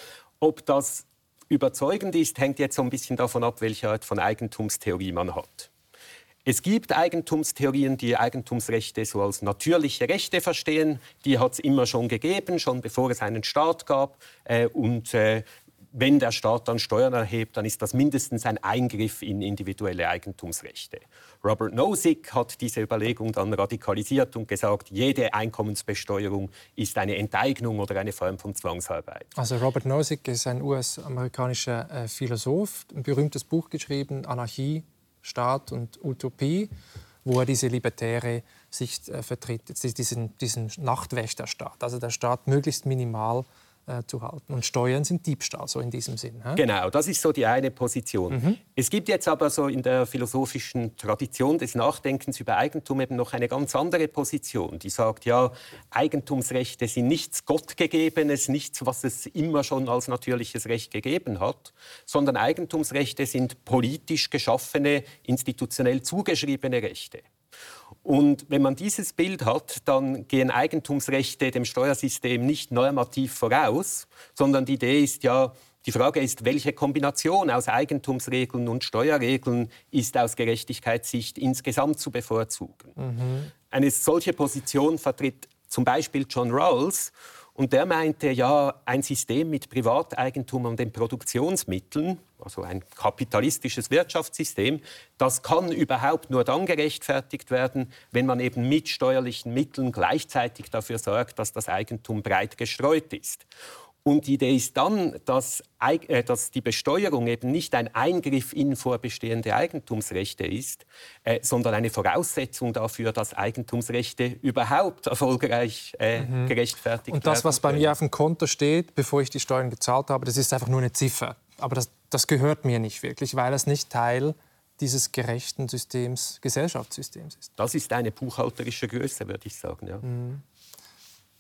Ob das überzeugend ist, hängt jetzt so ein bisschen davon ab, welche Art von Eigentumstheorie man hat. Es gibt Eigentumstheorien, die Eigentumsrechte so als natürliche Rechte verstehen. Die hat es immer schon gegeben, schon bevor es einen Staat gab. Äh, und äh, wenn der Staat dann Steuern erhebt, dann ist das mindestens ein Eingriff in individuelle Eigentumsrechte. Robert Nozick hat diese Überlegung dann radikalisiert und gesagt, jede Einkommensbesteuerung ist eine Enteignung oder eine Form von Zwangsarbeit. Also Robert Nozick ist ein US-amerikanischer äh, Philosoph, ein berühmtes Buch geschrieben, Anarchie, Staat und Utopie, wo er diese libertäre Sicht äh, vertritt, diesen, diesen Nachtwächterstaat, also der Staat möglichst minimal zu halten. Und Steuern sind Diebstahl, so in diesem Sinn. He? Genau, das ist so die eine Position. Mhm. Es gibt jetzt aber so in der philosophischen Tradition des Nachdenkens über Eigentum eben noch eine ganz andere Position, die sagt, ja, Eigentumsrechte sind nichts Gottgegebenes, nichts, was es immer schon als natürliches Recht gegeben hat, sondern Eigentumsrechte sind politisch geschaffene, institutionell zugeschriebene Rechte. Und wenn man dieses Bild hat, dann gehen Eigentumsrechte dem Steuersystem nicht normativ voraus, sondern die Idee ist ja, die Frage ist, welche Kombination aus Eigentumsregeln und Steuerregeln ist aus Gerechtigkeitssicht insgesamt zu bevorzugen. Mhm. Eine solche Position vertritt zum Beispiel John Rawls. Und der meinte, ja, ein System mit Privateigentum an den Produktionsmitteln, also ein kapitalistisches Wirtschaftssystem, das kann überhaupt nur dann gerechtfertigt werden, wenn man eben mit steuerlichen Mitteln gleichzeitig dafür sorgt, dass das Eigentum breit gestreut ist. Und die Idee ist dann, dass, äh, dass, die Besteuerung eben nicht ein Eingriff in vorbestehende Eigentumsrechte ist, äh, sondern eine Voraussetzung dafür, dass Eigentumsrechte überhaupt erfolgreich äh, mhm. gerechtfertigt werden. Und das, was bei mir auf dem Konto steht, bevor ich die Steuern gezahlt habe, das ist einfach nur eine Ziffer. Aber das, das gehört mir nicht wirklich, weil es nicht Teil dieses gerechten Systems, Gesellschaftssystems ist. Das ist eine buchhalterische Größe, würde ich sagen. Ja. Mhm.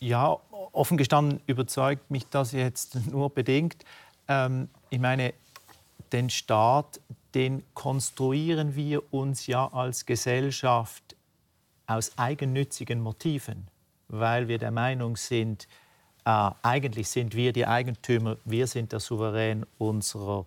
Ja, offen gestanden überzeugt mich das jetzt nur bedingt. Ähm, ich meine, den Staat, den konstruieren wir uns ja als Gesellschaft aus eigennützigen Motiven, weil wir der Meinung sind, äh, eigentlich sind wir die Eigentümer, wir sind der Souverän unserer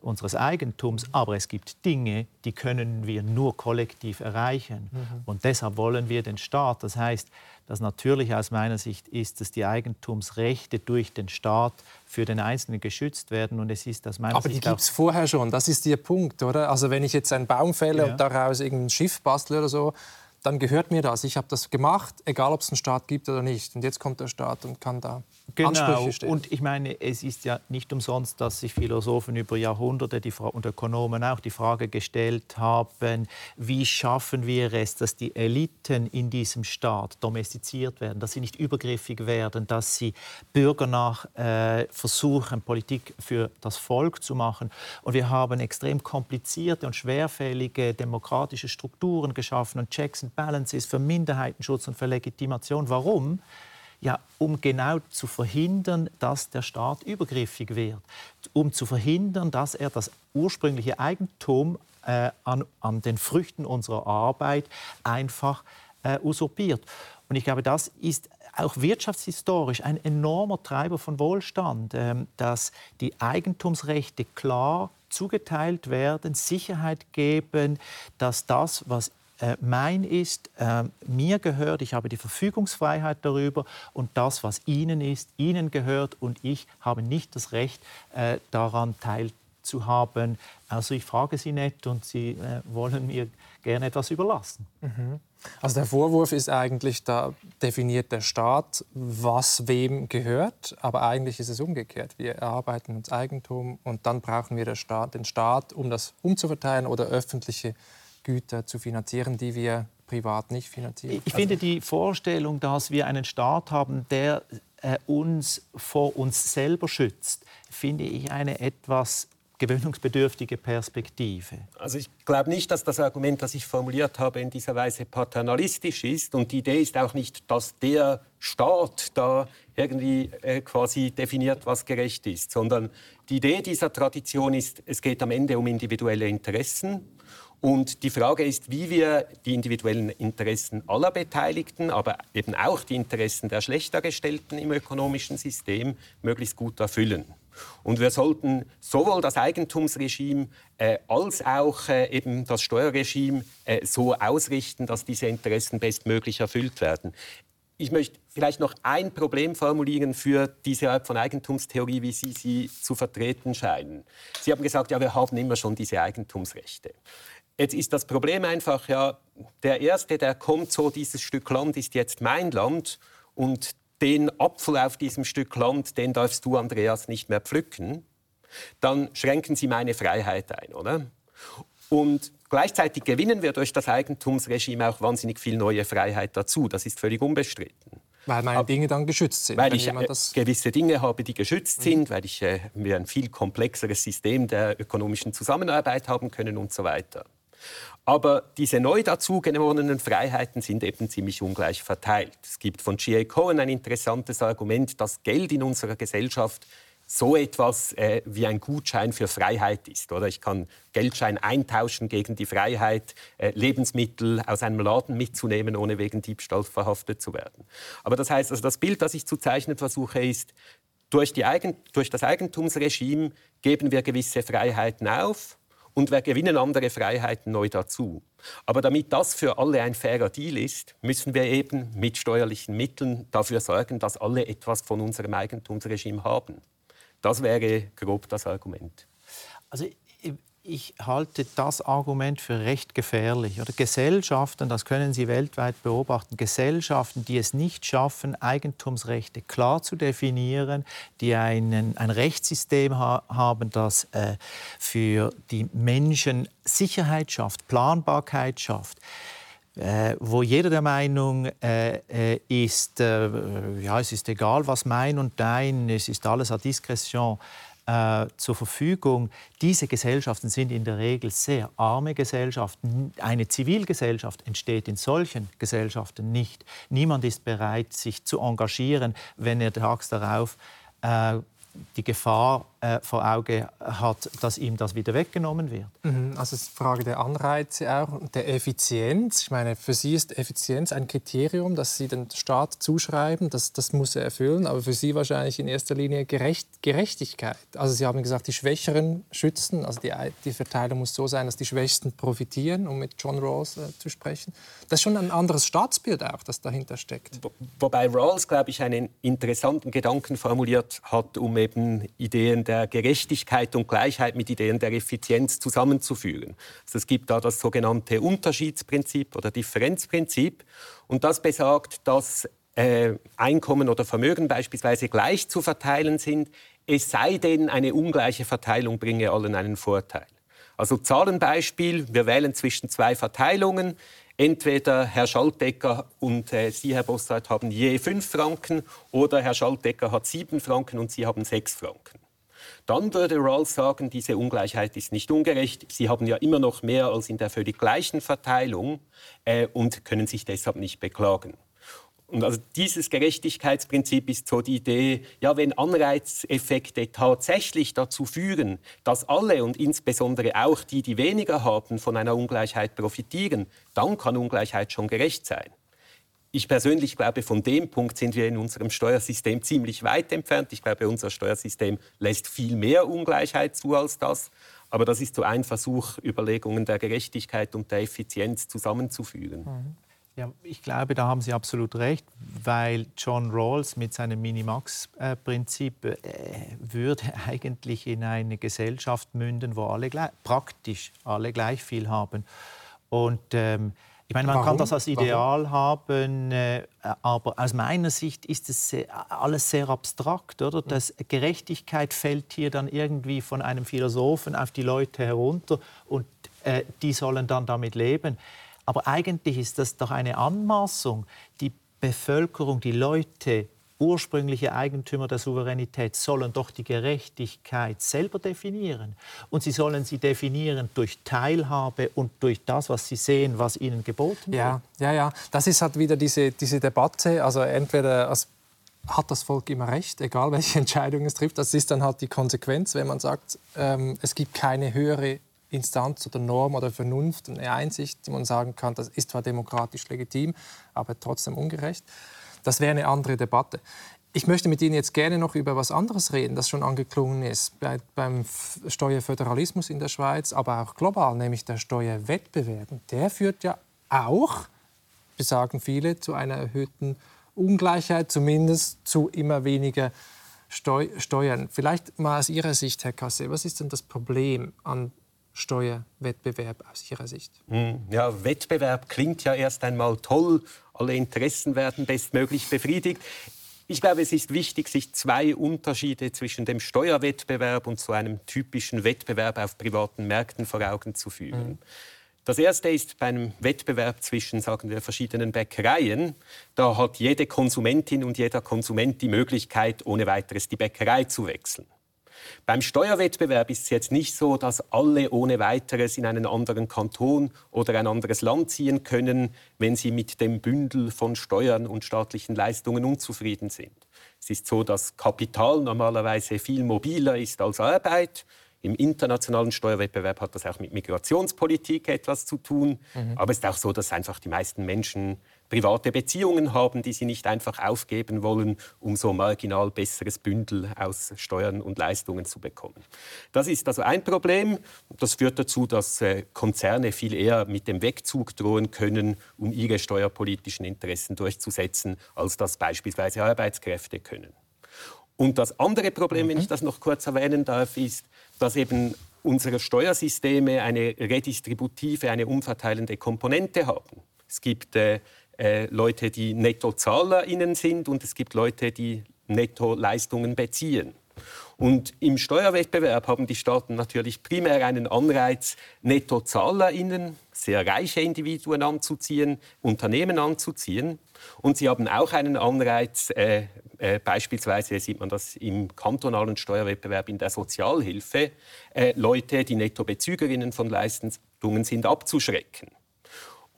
unseres Eigentums, aber es gibt Dinge, die können wir nur kollektiv erreichen. Mhm. Und deshalb wollen wir den Staat. Das heißt, das Natürliche aus meiner Sicht ist, dass die Eigentumsrechte durch den Staat für den Einzelnen geschützt werden. Und es ist aus meiner Aber die gibt es vorher schon. Das ist Ihr Punkt, oder? Also wenn ich jetzt einen Baum fälle ja. und daraus irgendein Schiff bastle oder so, dann gehört mir das. Ich habe das gemacht, egal ob es einen Staat gibt oder nicht. Und jetzt kommt der Staat und kann da genau. Und ich meine, es ist ja nicht umsonst, dass sich Philosophen über Jahrhunderte die und Ökonomen auch die Frage gestellt haben, wie schaffen wir es, dass die Eliten in diesem Staat domestiziert werden, dass sie nicht übergriffig werden, dass sie Bürger nach äh, versuchen, Politik für das Volk zu machen. Und wir haben extrem komplizierte und schwerfällige demokratische Strukturen geschaffen und Checks and Balances für Minderheitenschutz und für Legitimation. Warum? Ja, um genau zu verhindern, dass der Staat übergriffig wird, um zu verhindern, dass er das ursprüngliche Eigentum äh, an, an, den Früchten unserer Arbeit einfach äh, usurpiert. Und ich glaube, das ist auch wirtschaftshistorisch ein enormer Treiber von Wohlstand, äh, dass die Eigentumsrechte klar zugeteilt werden, Sicherheit geben, dass das, was äh, mein ist, äh, mir gehört, ich habe die Verfügungsfreiheit darüber und das, was Ihnen ist, Ihnen gehört und ich habe nicht das Recht, äh, daran teilzuhaben. Also ich frage Sie nicht und Sie äh, wollen mir gerne etwas überlassen. Mhm. Also der Vorwurf ist eigentlich, da definiert der Staat, was wem gehört, aber eigentlich ist es umgekehrt. Wir erarbeiten uns Eigentum und dann brauchen wir den Staat, um das umzuverteilen oder öffentliche Güter zu finanzieren, die wir privat nicht finanzieren. Ich finde die Vorstellung, dass wir einen Staat haben, der äh, uns vor uns selber schützt, finde ich eine etwas gewöhnungsbedürftige Perspektive. Also ich glaube nicht, dass das Argument, das ich formuliert habe, in dieser Weise paternalistisch ist. Und die Idee ist auch nicht, dass der Staat da irgendwie äh, quasi definiert, was gerecht ist, sondern die Idee dieser Tradition ist, es geht am Ende um individuelle Interessen und die Frage ist, wie wir die individuellen Interessen aller Beteiligten, aber eben auch die Interessen der Schlechtergestellten im ökonomischen System möglichst gut erfüllen. Und wir sollten sowohl das Eigentumsregime äh, als auch äh, eben das Steuerregime äh, so ausrichten, dass diese Interessen bestmöglich erfüllt werden. Ich möchte vielleicht noch ein Problem formulieren für diese Art von Eigentumstheorie, wie Sie sie zu vertreten scheinen. Sie haben gesagt, ja, wir haben immer schon diese Eigentumsrechte. Jetzt ist das Problem einfach, ja, der Erste, der kommt, so dieses Stück Land ist jetzt mein Land und den Apfel auf diesem Stück Land, den darfst du, Andreas, nicht mehr pflücken, dann schränken sie meine Freiheit ein, oder? Und gleichzeitig gewinnen wir durch das Eigentumsregime auch wahnsinnig viel neue Freiheit dazu. Das ist völlig unbestritten. Weil meine Dinge dann geschützt sind. Weil ich äh, gewisse Dinge habe, die geschützt mhm. sind, weil ich, äh, wir ein viel komplexeres System der ökonomischen Zusammenarbeit haben können und so weiter. Aber diese neu dazu gewonnenen Freiheiten sind eben ziemlich ungleich verteilt. Es gibt von G.A. Cohen ein interessantes Argument, dass Geld in unserer Gesellschaft so etwas äh, wie ein Gutschein für Freiheit ist. Oder ich kann Geldschein eintauschen gegen die Freiheit, äh, Lebensmittel aus einem Laden mitzunehmen, ohne wegen Diebstahl verhaftet zu werden. Aber das heißt, also das Bild, das ich zu zeichnen versuche, ist, durch, durch das Eigentumsregime geben wir gewisse Freiheiten auf und wir gewinnen andere Freiheiten neu dazu. Aber damit das für alle ein fairer Deal ist, müssen wir eben mit steuerlichen Mitteln dafür sorgen, dass alle etwas von unserem Eigentumsregime haben. Das wäre grob das Argument. Also ich halte das Argument für recht gefährlich. Oder Gesellschaften, das können Sie weltweit beobachten, Gesellschaften, die es nicht schaffen, Eigentumsrechte klar zu definieren, die einen, ein Rechtssystem ha haben, das äh, für die Menschen Sicherheit schafft, Planbarkeit schafft. Äh, wo jeder der Meinung äh, äh ist, äh, ja, es ist egal, was mein und dein, es ist alles à discrétion, äh, zur Verfügung. Diese Gesellschaften sind in der Regel sehr arme Gesellschaften. Eine Zivilgesellschaft entsteht in solchen Gesellschaften nicht. Niemand ist bereit, sich zu engagieren, wenn er tags darauf äh, die Gefahr äh, vor Auge hat, dass ihm das wieder weggenommen wird. Mhm, also es ist eine Frage der Anreize auch und der Effizienz. Ich meine, für Sie ist Effizienz ein Kriterium, das Sie dem Staat zuschreiben. Das, das muss er erfüllen. Aber für Sie wahrscheinlich in erster Linie Gerecht, Gerechtigkeit. Also Sie haben gesagt, die Schwächeren schützen. Also die, die Verteilung muss so sein, dass die Schwächsten profitieren, um mit John Rawls äh, zu sprechen. Das ist schon ein anderes Staatsbild auch, das dahinter steckt. Wobei Rawls, glaube ich, einen interessanten Gedanken formuliert hat, um eben Ideen der Gerechtigkeit und Gleichheit mit Ideen der Effizienz zusammenzuführen. Also es gibt da das sogenannte Unterschiedsprinzip oder Differenzprinzip. Und das besagt, dass äh, Einkommen oder Vermögen beispielsweise gleich zu verteilen sind, es sei denn, eine ungleiche Verteilung bringe allen einen Vorteil. Also Zahlenbeispiel, wir wählen zwischen zwei Verteilungen. Entweder Herr Schaltecker und äh, Sie, Herr Bossart, haben je fünf Franken oder Herr Schaltecker hat sieben Franken und Sie haben sechs Franken. Dann würde Rawls sagen, diese Ungleichheit ist nicht ungerecht. Sie haben ja immer noch mehr als in der völlig gleichen Verteilung äh, und können sich deshalb nicht beklagen. Und also dieses Gerechtigkeitsprinzip ist so die Idee, ja, wenn Anreizeffekte tatsächlich dazu führen, dass alle und insbesondere auch die, die weniger haben, von einer Ungleichheit profitieren, dann kann Ungleichheit schon gerecht sein. Ich persönlich glaube, von dem Punkt sind wir in unserem Steuersystem ziemlich weit entfernt. Ich glaube, unser Steuersystem lässt viel mehr Ungleichheit zu als das. Aber das ist so ein Versuch, Überlegungen der Gerechtigkeit und der Effizienz zusammenzuführen. Mhm. Ja, ich glaube, da haben Sie absolut recht, weil John Rawls mit seinem Minimax-Prinzip äh, würde eigentlich in eine Gesellschaft münden, wo alle praktisch alle gleich viel haben. Und ähm, ich meine, man Warum? kann das als Ideal Warum? haben, äh, aber aus meiner Sicht ist es alles sehr abstrakt, oder? Das Gerechtigkeit fällt hier dann irgendwie von einem Philosophen auf die Leute herunter und äh, die sollen dann damit leben. Aber eigentlich ist das doch eine Anmaßung, die Bevölkerung, die Leute ursprüngliche Eigentümer der Souveränität sollen doch die Gerechtigkeit selber definieren. Und sie sollen sie definieren durch Teilhabe und durch das, was sie sehen, was ihnen geboten wird. Ja, ja, ja. Das ist halt wieder diese, diese Debatte. Also entweder als hat das Volk immer recht, egal welche Entscheidung es trifft. Das ist dann halt die Konsequenz, wenn man sagt, ähm, es gibt keine höhere Instanz oder Norm oder Vernunft, eine Einsicht, die man sagen kann, das ist zwar demokratisch legitim, aber trotzdem ungerecht. Das wäre eine andere Debatte. Ich möchte mit Ihnen jetzt gerne noch über etwas anderes reden, das schon angeklungen ist bei, beim Steuerföderalismus in der Schweiz, aber auch global, nämlich der Steuerwettbewerb. Der führt ja auch, besagen viele, zu einer erhöhten Ungleichheit, zumindest zu immer weniger Steu Steuern. Vielleicht mal aus Ihrer Sicht, Herr Kasse, was ist denn das Problem an Steuerwettbewerb aus Ihrer Sicht? Hm, ja, Wettbewerb klingt ja erst einmal toll. Alle Interessen werden bestmöglich befriedigt. Ich glaube, es ist wichtig, sich zwei Unterschiede zwischen dem Steuerwettbewerb und so einem typischen Wettbewerb auf privaten Märkten vor Augen zu führen. Mhm. Das erste ist bei einem Wettbewerb zwischen, sagen wir, verschiedenen Bäckereien. Da hat jede Konsumentin und jeder Konsument die Möglichkeit, ohne weiteres die Bäckerei zu wechseln. Beim Steuerwettbewerb ist es jetzt nicht so, dass alle ohne weiteres in einen anderen Kanton oder ein anderes Land ziehen können, wenn sie mit dem Bündel von Steuern und staatlichen Leistungen unzufrieden sind. Es ist so, dass Kapital normalerweise viel mobiler ist als Arbeit. Im internationalen Steuerwettbewerb hat das auch mit Migrationspolitik etwas zu tun. Mhm. Aber es ist auch so, dass einfach die meisten Menschen private Beziehungen haben, die sie nicht einfach aufgeben wollen, um so marginal besseres Bündel aus Steuern und Leistungen zu bekommen. Das ist also ein Problem. Das führt dazu, dass äh, Konzerne viel eher mit dem Wegzug drohen können, um ihre steuerpolitischen Interessen durchzusetzen, als das beispielsweise Arbeitskräfte können. Und das andere Problem, mhm. wenn ich das noch kurz erwähnen darf, ist, dass eben unsere Steuersysteme eine redistributive, eine umverteilende Komponente haben. Es gibt äh, äh, Leute, die NettozahlerInnen sind und es gibt Leute, die Netto-Leistungen beziehen. Und im Steuerwettbewerb haben die Staaten natürlich primär einen Anreiz, NettozahlerInnen, sehr reiche Individuen anzuziehen, Unternehmen anzuziehen. Und sie haben auch einen Anreiz, äh, äh, beispielsweise sieht man das im kantonalen Steuerwettbewerb in der Sozialhilfe, äh, Leute, die Nettobezügerinnen von Leistungen sind, abzuschrecken.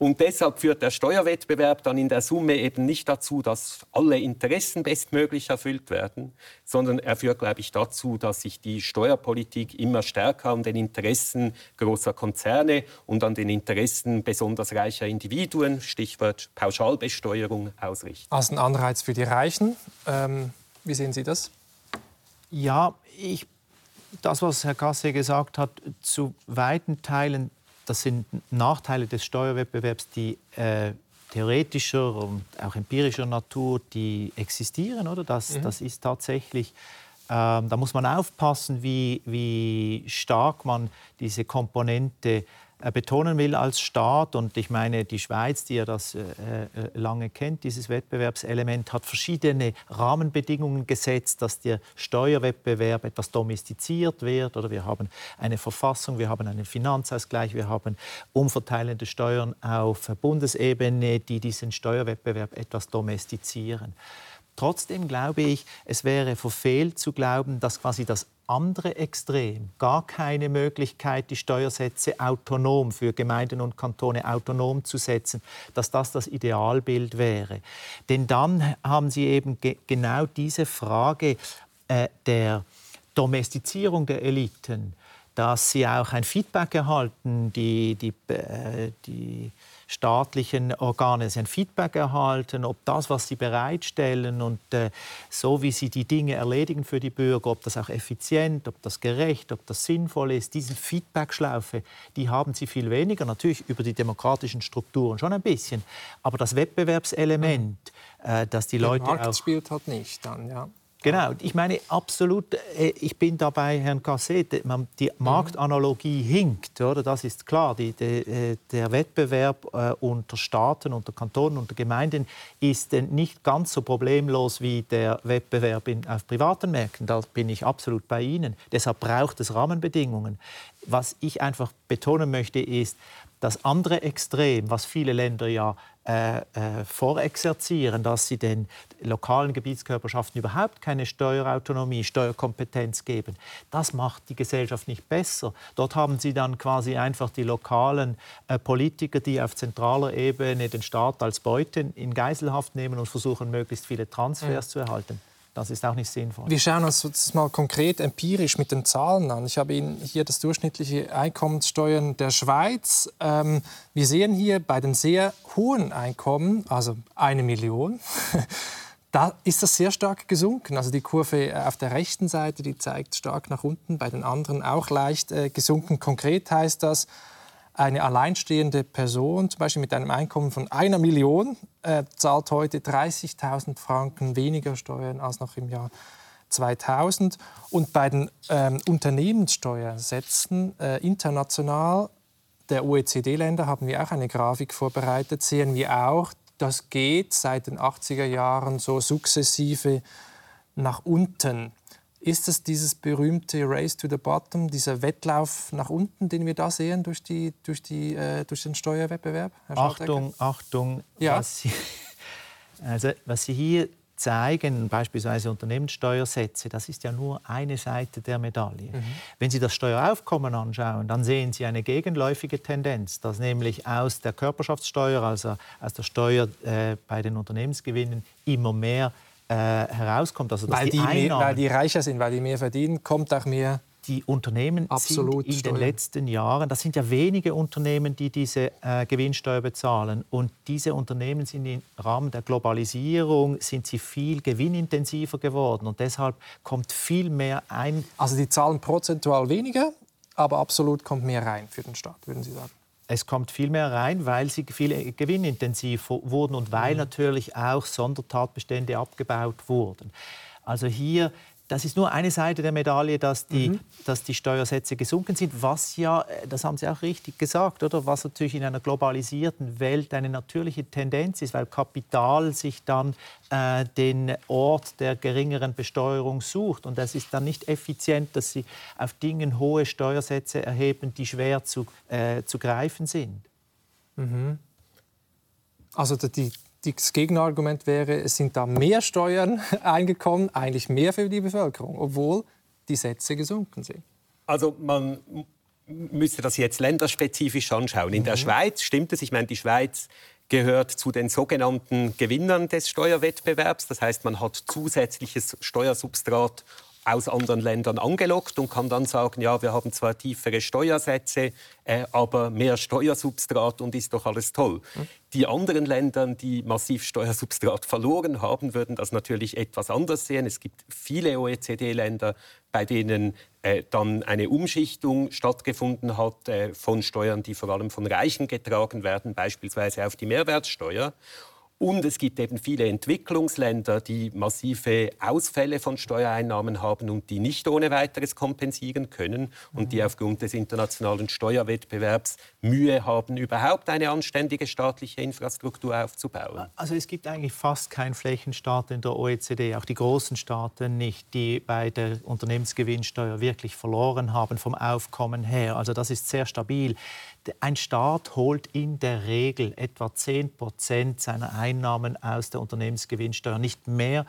Und deshalb führt der Steuerwettbewerb dann in der Summe eben nicht dazu, dass alle Interessen bestmöglich erfüllt werden, sondern er führt, glaube ich, dazu, dass sich die Steuerpolitik immer stärker an den Interessen großer Konzerne und an den Interessen besonders reicher Individuen, Stichwort Pauschalbesteuerung, ausrichtet. Als ein Anreiz für die Reichen. Ähm, wie sehen Sie das? Ja, ich, das, was Herr Kasse gesagt hat, zu weiten Teilen das sind Nachteile des Steuerwettbewerbs, die äh, theoretischer und auch empirischer Natur, die existieren. Oder? Das, mhm. das ist tatsächlich, ähm, da muss man aufpassen, wie, wie stark man diese Komponente betonen will als Staat. Und ich meine, die Schweiz, die ja das äh, äh, lange kennt, dieses Wettbewerbselement, hat verschiedene Rahmenbedingungen gesetzt, dass der Steuerwettbewerb etwas domestiziert wird. Oder wir haben eine Verfassung, wir haben einen Finanzausgleich, wir haben umverteilende Steuern auf Bundesebene, die diesen Steuerwettbewerb etwas domestizieren. Trotzdem glaube ich, es wäre verfehlt zu glauben, dass quasi das andere Extrem, gar keine Möglichkeit, die Steuersätze autonom für Gemeinden und Kantone autonom zu setzen, dass das das Idealbild wäre. Denn dann haben Sie eben ge genau diese Frage äh, der Domestizierung der Eliten, dass sie auch ein Feedback erhalten, die, die, äh, die staatlichen Organe ein Feedback erhalten, ob das, was sie bereitstellen und äh, so wie sie die Dinge erledigen für die Bürger, ob das auch effizient, ob das gerecht, ob das sinnvoll ist, diese Feedbackschlaufe, die haben sie viel weniger, natürlich über die demokratischen Strukturen schon ein bisschen, aber das Wettbewerbselement, äh, dass die Der Leute Markt auch spielt halt nicht dann, ja. Genau, ich meine absolut, äh, ich bin dabei Herrn Casset, die Marktanalogie hinkt, oder? das ist klar. Die, die, äh, der Wettbewerb äh, unter Staaten, unter Kantonen, unter Gemeinden ist nicht ganz so problemlos wie der Wettbewerb auf privaten Märkten. Da bin ich absolut bei Ihnen. Deshalb braucht es Rahmenbedingungen. Was ich einfach betonen möchte, ist, das andere Extrem, was viele Länder ja äh, äh, vorexerzieren, dass sie den lokalen Gebietskörperschaften überhaupt keine Steuerautonomie, Steuerkompetenz geben. Das macht die Gesellschaft nicht besser. Dort haben sie dann quasi einfach die lokalen äh, Politiker, die auf zentraler Ebene den Staat als Beute in Geiselhaft nehmen und versuchen, möglichst viele Transfers mhm. zu erhalten. Das ist auch nicht sinnvoll. Wir schauen uns das mal konkret empirisch mit den Zahlen an. Ich habe Ihnen hier das durchschnittliche Einkommenssteuern der Schweiz. Ähm, wir sehen hier bei den sehr hohen Einkommen, also eine Million, da ist das sehr stark gesunken. Also die Kurve auf der rechten Seite, die zeigt stark nach unten, bei den anderen auch leicht äh, gesunken. Konkret heißt das, eine alleinstehende Person, zum Beispiel mit einem Einkommen von einer Million, äh, zahlt heute 30.000 Franken weniger Steuern als noch im Jahr 2000. Und bei den ähm, Unternehmenssteuersätzen äh, international der OECD-Länder haben wir auch eine Grafik vorbereitet, sehen wir auch, das geht seit den 80er Jahren so sukzessive nach unten. Ist es dieses berühmte Race to the Bottom, dieser Wettlauf nach unten, den wir da sehen durch, die, durch, die, äh, durch den Steuerwettbewerb? Achtung, Achtung, ja. was, Sie, also, was Sie hier zeigen, beispielsweise Unternehmenssteuersätze, das ist ja nur eine Seite der Medaille. Mhm. Wenn Sie das Steueraufkommen anschauen, dann sehen Sie eine gegenläufige Tendenz, dass nämlich aus der Körperschaftssteuer, also aus der Steuer äh, bei den Unternehmensgewinnen, immer mehr äh, herauskommt. Also, weil, die, die Einnahmen, weil die reicher sind, weil die mehr verdienen, kommt auch mehr die Unternehmen Absolut sind in Steuern. den letzten Jahren, das sind ja wenige Unternehmen, die diese äh, Gewinnsteuer bezahlen. Und diese Unternehmen sind im Rahmen der Globalisierung sind sie viel gewinnintensiver geworden. Und deshalb kommt viel mehr ein. Also die zahlen prozentual weniger, aber absolut kommt mehr rein für den Staat, würden Sie sagen? Es kommt viel mehr rein, weil sie viel gewinnintensiv wurden und weil mhm. natürlich auch Sondertatbestände abgebaut wurden. Also hier das ist nur eine Seite der Medaille, dass die, mhm. dass die Steuersätze gesunken sind, was ja, äh, das haben Sie auch richtig gesagt, oder, was natürlich in einer globalisierten Welt eine natürliche Tendenz ist, weil Kapital sich dann äh, den Ort der geringeren Besteuerung sucht. Und das ist dann nicht effizient, dass Sie auf Dingen hohe Steuersätze erheben, die schwer zu, äh, zu greifen sind. Mhm. Also die, das Gegenargument wäre, es sind da mehr Steuern eingekommen, eigentlich mehr für die Bevölkerung, obwohl die Sätze gesunken sind. Also man müsste das jetzt länderspezifisch anschauen. In mhm. der Schweiz stimmt es, ich meine, die Schweiz gehört zu den sogenannten Gewinnern des Steuerwettbewerbs. Das heißt, man hat zusätzliches Steuersubstrat aus anderen Ländern angelockt und kann dann sagen, ja, wir haben zwar tiefere Steuersätze, äh, aber mehr Steuersubstrat und ist doch alles toll. Mhm. Die anderen Länder, die massiv Steuersubstrat verloren haben, würden das natürlich etwas anders sehen. Es gibt viele OECD-Länder, bei denen äh, dann eine Umschichtung stattgefunden hat äh, von Steuern, die vor allem von Reichen getragen werden, beispielsweise auf die Mehrwertsteuer. Und es gibt eben viele Entwicklungsländer, die massive Ausfälle von Steuereinnahmen haben und die nicht ohne weiteres kompensieren können und die mhm. aufgrund des internationalen Steuerwettbewerbs Mühe haben, überhaupt eine anständige staatliche Infrastruktur aufzubauen. Also es gibt eigentlich fast keinen Flächenstaat in der OECD, auch die großen Staaten nicht, die bei der Unternehmensgewinnsteuer wirklich verloren haben vom Aufkommen her. Also das ist sehr stabil. Ein Staat holt in der Regel etwa 10 Prozent seiner Einnahmen aus der Unternehmensgewinnsteuer, nicht mehr.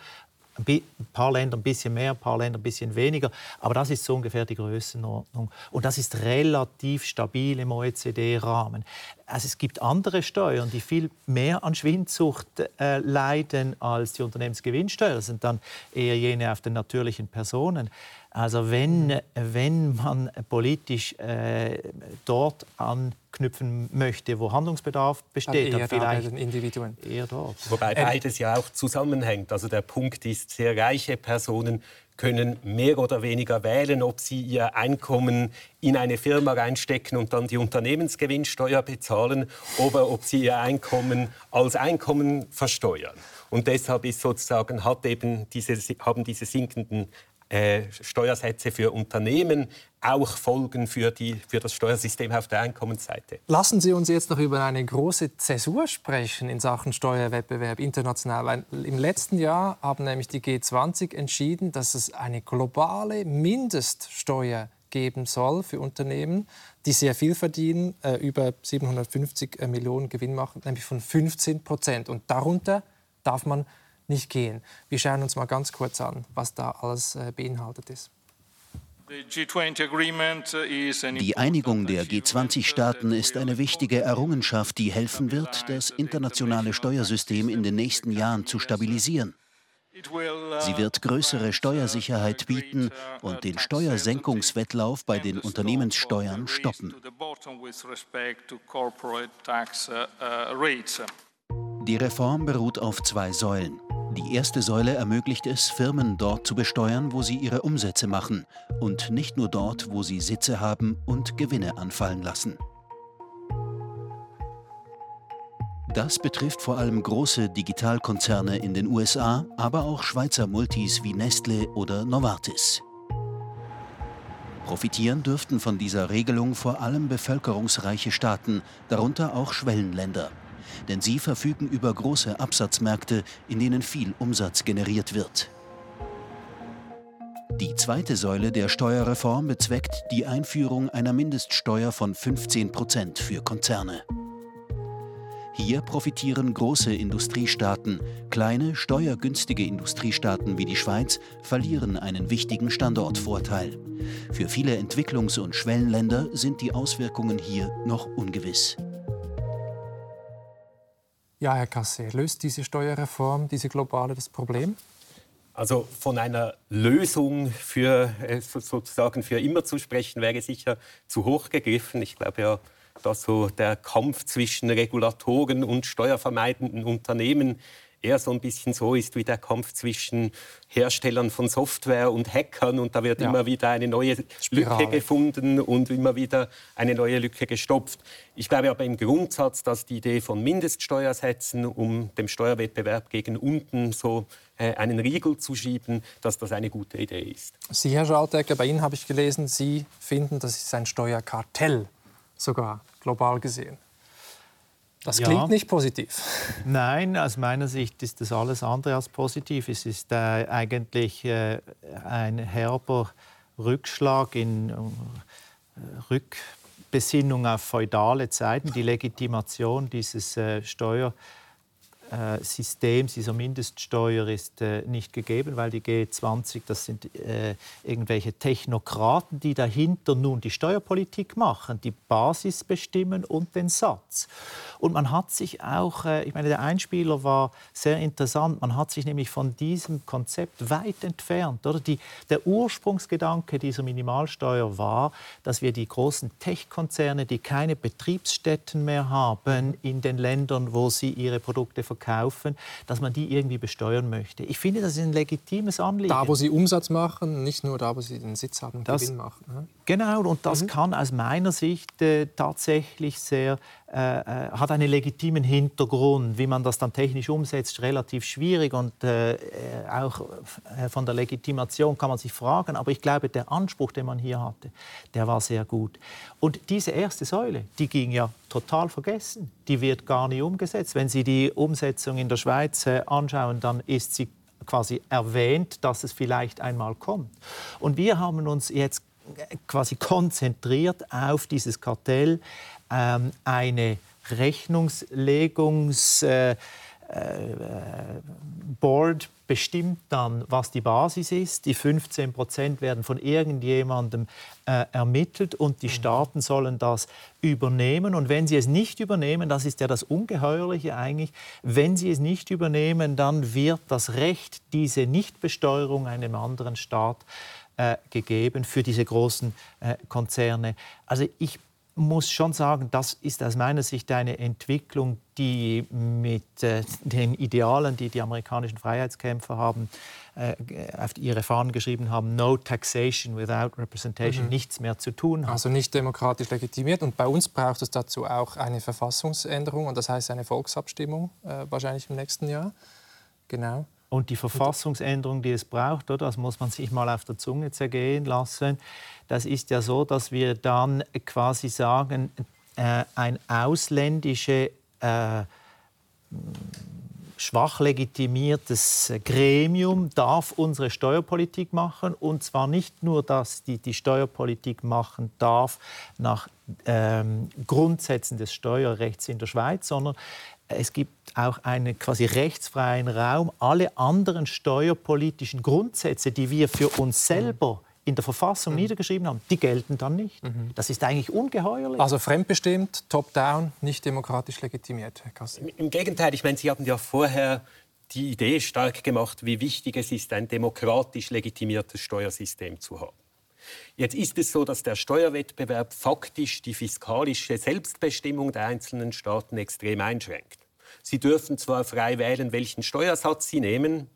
Ein paar Länder ein bisschen mehr, ein paar Länder ein bisschen weniger. Aber das ist so ungefähr die Größenordnung. Und das ist relativ stabil im OECD-Rahmen. Also es gibt andere Steuern, die viel mehr an Schwindsucht äh, leiden als die Unternehmensgewinnsteuer. Das sind dann eher jene auf den natürlichen Personen. Also wenn, wenn man politisch äh, dort anknüpfen möchte, wo Handlungsbedarf besteht, dann, dann vielleicht da Individuen. eher dort. Wobei ähm, beides ja auch zusammenhängt. Also der Punkt ist, sehr reiche Personen können mehr oder weniger wählen, ob sie ihr Einkommen in eine Firma reinstecken und dann die Unternehmensgewinnsteuer bezahlen oder ob sie ihr Einkommen als Einkommen versteuern. Und deshalb ist sozusagen, hat eben diese, haben diese sinkenden äh, Steuersätze für Unternehmen auch Folgen für, die, für das Steuersystem auf der Einkommensseite. Lassen Sie uns jetzt noch über eine große Zäsur sprechen in Sachen Steuerwettbewerb international. Im letzten Jahr haben nämlich die G20 entschieden, dass es eine globale Mindeststeuer geben soll für Unternehmen, die sehr viel verdienen, äh, über 750 äh, Millionen Gewinn machen, nämlich von 15 Prozent. Und darunter darf man nicht gehen. Wir schauen uns mal ganz kurz an, was da alles äh, beinhaltet ist. Die Einigung der G20-Staaten ist eine wichtige Errungenschaft, die helfen wird, das internationale Steuersystem in den nächsten Jahren zu stabilisieren. Sie wird größere Steuersicherheit bieten und den Steuersenkungswettlauf bei den Unternehmenssteuern stoppen. Die Reform beruht auf zwei Säulen. Die erste Säule ermöglicht es, Firmen dort zu besteuern, wo sie ihre Umsätze machen und nicht nur dort, wo sie Sitze haben und Gewinne anfallen lassen. Das betrifft vor allem große Digitalkonzerne in den USA, aber auch Schweizer Multis wie Nestle oder Novartis. Profitieren dürften von dieser Regelung vor allem bevölkerungsreiche Staaten, darunter auch Schwellenländer denn sie verfügen über große Absatzmärkte, in denen viel Umsatz generiert wird. Die zweite Säule der Steuerreform bezweckt die Einführung einer Mindeststeuer von 15 Prozent für Konzerne. Hier profitieren große Industriestaaten, kleine, steuergünstige Industriestaaten wie die Schweiz verlieren einen wichtigen Standortvorteil. Für viele Entwicklungs- und Schwellenländer sind die Auswirkungen hier noch ungewiss. Ja, Herr Kasse, löst diese Steuerreform, diese globale, das Problem? Also von einer Lösung für äh, sozusagen für immer zu sprechen, wäre sicher zu hoch gegriffen. Ich glaube ja, dass so der Kampf zwischen Regulatoren und steuervermeidenden Unternehmen eher so ein bisschen so ist wie der Kampf zwischen Herstellern von Software und Hackern und da wird ja. immer wieder eine neue Spirale. Lücke gefunden und immer wieder eine neue Lücke gestopft. Ich glaube aber im Grundsatz, dass die Idee von Mindeststeuersätzen, um dem Steuerwettbewerb gegen unten so äh, einen Riegel zu schieben, dass das eine gute Idee ist. Sie, Herr Schaltegger, bei Ihnen habe ich gelesen, Sie finden, das ist ein Steuerkartell, sogar global gesehen. Das ja. klingt nicht positiv. Nein, aus meiner Sicht ist das alles andere als positiv. Es ist äh, eigentlich äh, ein herber Rückschlag in äh, Rückbesinnung auf feudale Zeiten. Die Legitimation dieses äh, Steuer Systems dieser Mindeststeuer ist äh, nicht gegeben, weil die G20, das sind äh, irgendwelche Technokraten, die dahinter nun die Steuerpolitik machen, die Basis bestimmen und den Satz. Und man hat sich auch, äh, ich meine, der Einspieler war sehr interessant, man hat sich nämlich von diesem Konzept weit entfernt. Oder? Die, der Ursprungsgedanke dieser Minimalsteuer war, dass wir die großen Tech-Konzerne, die keine Betriebsstätten mehr haben in den Ländern, wo sie ihre Produkte verkaufen, kaufen, dass man die irgendwie besteuern möchte. Ich finde, das ist ein legitimes Anliegen. Da, wo sie Umsatz machen, nicht nur da, wo sie den Sitz haben und das, Gewinn machen. Ne? Genau, und das mhm. kann aus meiner Sicht äh, tatsächlich sehr äh, äh, hat einen legitimen Hintergrund. Wie man das dann technisch umsetzt, relativ schwierig und äh, auch äh, von der Legitimation kann man sich fragen. Aber ich glaube, der Anspruch, den man hier hatte, der war sehr gut. Und diese erste Säule, die ging ja total vergessen. Die wird gar nicht umgesetzt. Wenn Sie die Umsetzung in der Schweiz äh, anschauen, dann ist sie quasi erwähnt, dass es vielleicht einmal kommt. Und wir haben uns jetzt quasi konzentriert auf dieses Kartell ähm, eine Rechnungslegungs äh, äh, Board bestimmt dann, was die Basis ist. Die 15 Prozent werden von irgendjemandem äh, ermittelt und die mhm. Staaten sollen das übernehmen. Und wenn sie es nicht übernehmen, das ist ja das Ungeheuerliche eigentlich, wenn sie es nicht übernehmen, dann wird das Recht, diese Nichtbesteuerung einem anderen Staat äh, gegeben für diese großen äh, Konzerne. Also ich muss schon sagen, das ist aus meiner Sicht eine Entwicklung, die mit äh, den Idealen, die die amerikanischen Freiheitskämpfer haben, äh, auf ihre Fahnen geschrieben haben, No Taxation without Representation, mhm. nichts mehr zu tun hat. Also nicht demokratisch legitimiert. Und bei uns braucht es dazu auch eine Verfassungsänderung, und das heißt eine Volksabstimmung, äh, wahrscheinlich im nächsten Jahr. Genau. Und die Verfassungsänderung, die es braucht, oder, das muss man sich mal auf der Zunge zergehen lassen, das ist ja so, dass wir dann quasi sagen, äh, ein ausländisches, äh, schwach legitimiertes Gremium darf unsere Steuerpolitik machen. Und zwar nicht nur, dass die die Steuerpolitik machen darf nach ähm, Grundsätzen des Steuerrechts in der Schweiz, sondern es gibt auch einen quasi rechtsfreien Raum. Alle anderen steuerpolitischen Grundsätze, die wir für uns selber in der Verfassung mhm. niedergeschrieben haben, die gelten dann nicht. Mhm. Das ist eigentlich ungeheuerlich. Also fremdbestimmt, top-down, nicht demokratisch legitimiert, Herr. Im, Im Gegenteil, ich meine, Sie haben ja vorher die Idee stark gemacht, wie wichtig es ist, ein demokratisch legitimiertes Steuersystem zu haben. Jetzt ist es so, dass der Steuerwettbewerb faktisch die fiskalische Selbstbestimmung der einzelnen Staaten extrem einschränkt. Sie dürfen zwar frei wählen, welchen Steuersatz sie nehmen,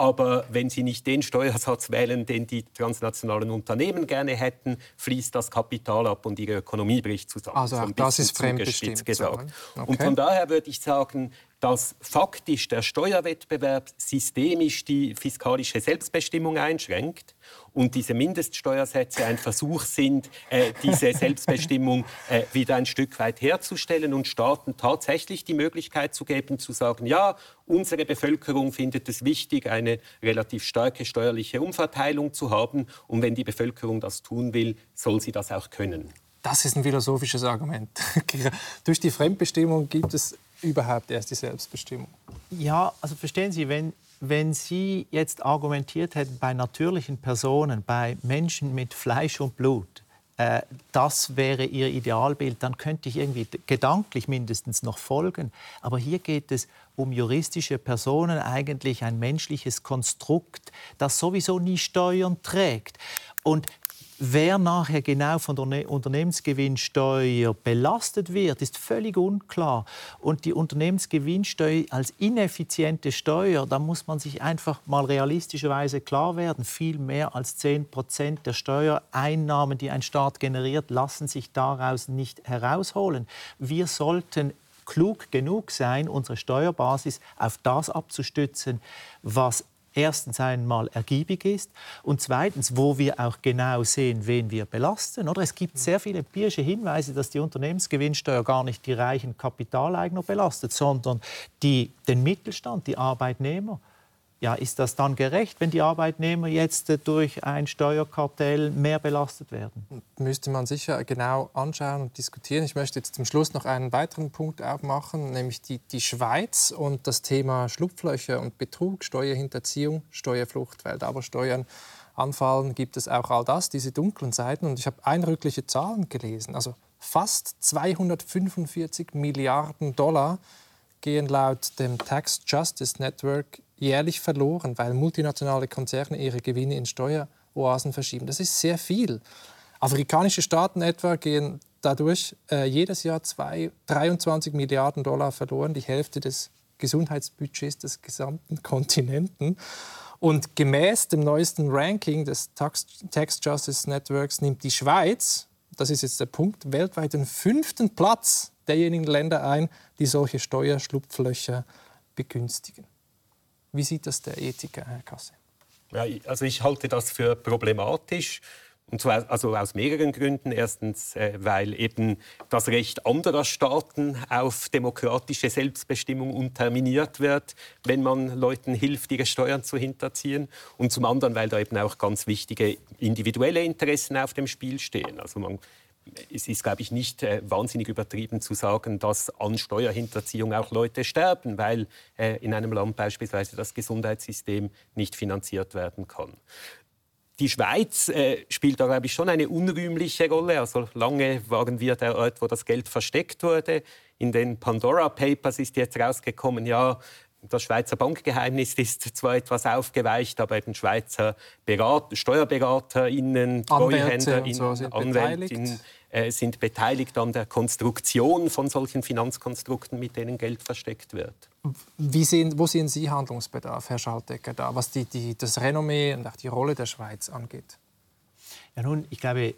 aber wenn Sie nicht den Steuersatz wählen, den die transnationalen Unternehmen gerne hätten, fließt das Kapital ab und Ihre Ökonomie bricht zusammen. Also so das ist fremdbestimmt gesagt. Okay. Und von daher würde ich sagen, dass faktisch der Steuerwettbewerb systemisch die fiskalische Selbstbestimmung einschränkt und diese Mindeststeuersätze ein Versuch sind, äh, diese Selbstbestimmung äh, wieder ein Stück weit herzustellen und Staaten tatsächlich die Möglichkeit zu geben, zu sagen, ja, unsere Bevölkerung findet es wichtig, eine relativ starke steuerliche Umverteilung zu haben und wenn die Bevölkerung das tun will, soll sie das auch können. Das ist ein philosophisches Argument. Durch die Fremdbestimmung gibt es überhaupt erst die Selbstbestimmung? Ja, also verstehen Sie, wenn, wenn Sie jetzt argumentiert hätten bei natürlichen Personen, bei Menschen mit Fleisch und Blut, äh, das wäre Ihr Idealbild, dann könnte ich irgendwie gedanklich mindestens noch folgen. Aber hier geht es um juristische Personen, eigentlich ein menschliches Konstrukt, das sowieso nie Steuern trägt. Und Wer nachher genau von der ne-, Unternehmensgewinnsteuer belastet wird, ist völlig unklar. Und die Unternehmensgewinnsteuer als ineffiziente Steuer, da muss man sich einfach mal realistischerweise klar werden, viel mehr als 10 Prozent der Steuereinnahmen, die ein Staat generiert, lassen sich daraus nicht herausholen. Wir sollten klug genug sein, unsere Steuerbasis auf das abzustützen, was erstens einmal ergiebig ist und zweitens, wo wir auch genau sehen, wen wir belasten. Oder? Es gibt sehr viele empirische Hinweise, dass die Unternehmensgewinnsteuer gar nicht die reichen Kapitaleigner belastet, sondern die, den Mittelstand, die Arbeitnehmer. Ja, ist das dann gerecht, wenn die Arbeitnehmer jetzt äh, durch ein Steuerkartell mehr belastet werden? Müsste man sicher genau anschauen und diskutieren. Ich möchte jetzt zum Schluss noch einen weiteren Punkt aufmachen, nämlich die, die Schweiz und das Thema Schlupflöcher und Betrug, Steuerhinterziehung, Steuerflucht, weil aber Steuern anfallen, gibt es auch all das, diese dunklen Seiten. Und ich habe eindrückliche Zahlen gelesen. Also fast 245 Milliarden Dollar gehen laut dem Tax Justice Network jährlich verloren, weil multinationale Konzerne ihre Gewinne in Steueroasen verschieben. Das ist sehr viel. Afrikanische Staaten etwa gehen dadurch äh, jedes Jahr zwei, 23 Milliarden Dollar verloren, die Hälfte des Gesundheitsbudgets des gesamten Kontinenten. Und gemäß dem neuesten Ranking des Tax, Tax Justice Networks nimmt die Schweiz, das ist jetzt der Punkt, weltweit den fünften Platz derjenigen Länder ein, die solche Steuerschlupflöcher begünstigen. Wie sieht das der Ethiker, Herr Kasse? Ja, also ich halte das für problematisch. Und zwar also aus mehreren Gründen. Erstens, äh, weil eben das Recht anderer Staaten auf demokratische Selbstbestimmung unterminiert wird, wenn man Leuten hilft, ihre Steuern zu hinterziehen. Und zum anderen, weil da eben auch ganz wichtige individuelle Interessen auf dem Spiel stehen. Also man es ist, glaube ich, nicht äh, wahnsinnig übertrieben zu sagen, dass an Steuerhinterziehung auch Leute sterben, weil äh, in einem Land beispielsweise das Gesundheitssystem nicht finanziert werden kann. Die Schweiz äh, spielt da, glaube ich, schon eine unrühmliche Rolle. Also lange waren wir der Ort, wo das Geld versteckt wurde. In den Pandora Papers ist jetzt rausgekommen, ja, das Schweizer Bankgeheimnis ist zwar etwas aufgeweicht, aber eben Schweizer Berat SteuerberaterInnen, TreuhänderInnen, so sind Anwältinnen äh, sind beteiligt an der Konstruktion von solchen Finanzkonstrukten, mit denen Geld versteckt wird. Sehen, wo sehen Sie Handlungsbedarf, Herr Schaltecker, da, was die, die, das Renommee und auch die Rolle der Schweiz angeht? Ja, nun, ich glaube,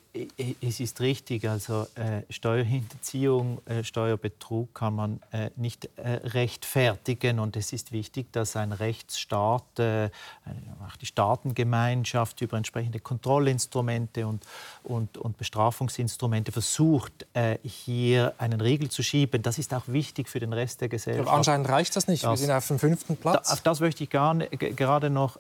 es ist richtig. Also äh, Steuerhinterziehung, äh, Steuerbetrug kann man äh, nicht äh, rechtfertigen. Und es ist wichtig, dass ein Rechtsstaat, äh, auch die Staatengemeinschaft über entsprechende Kontrollinstrumente und, und, und Bestrafungsinstrumente versucht, äh, hier einen Riegel zu schieben. Das ist auch wichtig für den Rest der Gesellschaft. Aber anscheinend reicht das nicht. Das, Wir sind auf dem fünften Platz. Da, auf das möchte ich gar, gerade noch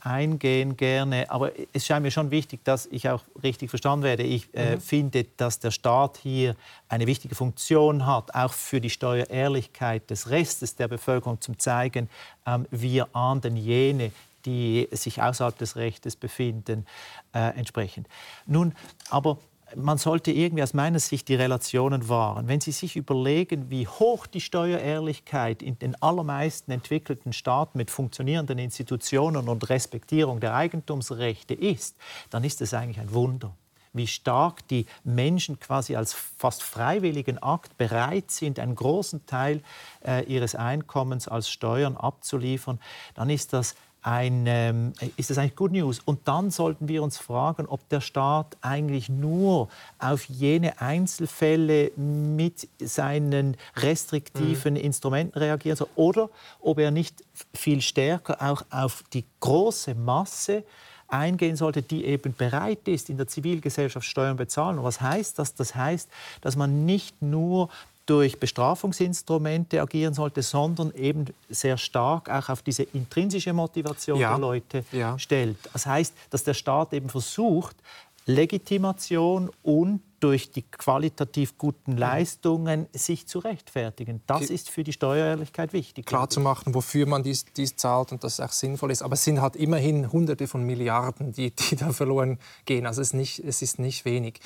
eingehen gerne. Aber es scheint mir schon wichtig, dass ich auch richtig verstanden werde. Ich äh, mhm. finde, dass der Staat hier eine wichtige Funktion hat, auch für die Steuerehrlichkeit des Restes der Bevölkerung zu zeigen, ähm, wir ahnden jene, die sich außerhalb des Rechtes befinden, äh, entsprechend. Nun, aber man sollte irgendwie aus meiner Sicht die Relationen wahren. Wenn Sie sich überlegen, wie hoch die Steuerehrlichkeit in den allermeisten entwickelten Staaten mit funktionierenden Institutionen und Respektierung der Eigentumsrechte ist, dann ist es eigentlich ein Wunder wie stark die Menschen quasi als fast freiwilligen Akt bereit sind, einen großen Teil äh, ihres Einkommens als Steuern abzuliefern, dann ist das ein, ähm, ist das eigentlich Good News. Und dann sollten wir uns fragen, ob der Staat eigentlich nur auf jene Einzelfälle mit seinen restriktiven mhm. Instrumenten reagieren soll oder ob er nicht viel stärker auch auf die große Masse eingehen sollte, die eben bereit ist, in der Zivilgesellschaft Steuern bezahlen. Und was heißt das? Das heißt, dass man nicht nur durch Bestrafungsinstrumente agieren sollte, sondern eben sehr stark auch auf diese intrinsische Motivation ja. der Leute ja. stellt. Das heißt, dass der Staat eben versucht, Legitimation und durch die qualitativ guten Leistungen sich zu rechtfertigen. Das ist für die Steuerehrlichkeit wichtig. Klar zu machen, wofür man dies, dies zahlt und dass es auch sinnvoll ist. Aber es sind halt immerhin Hunderte von Milliarden, die, die da verloren gehen. Also es ist nicht, es ist nicht wenig.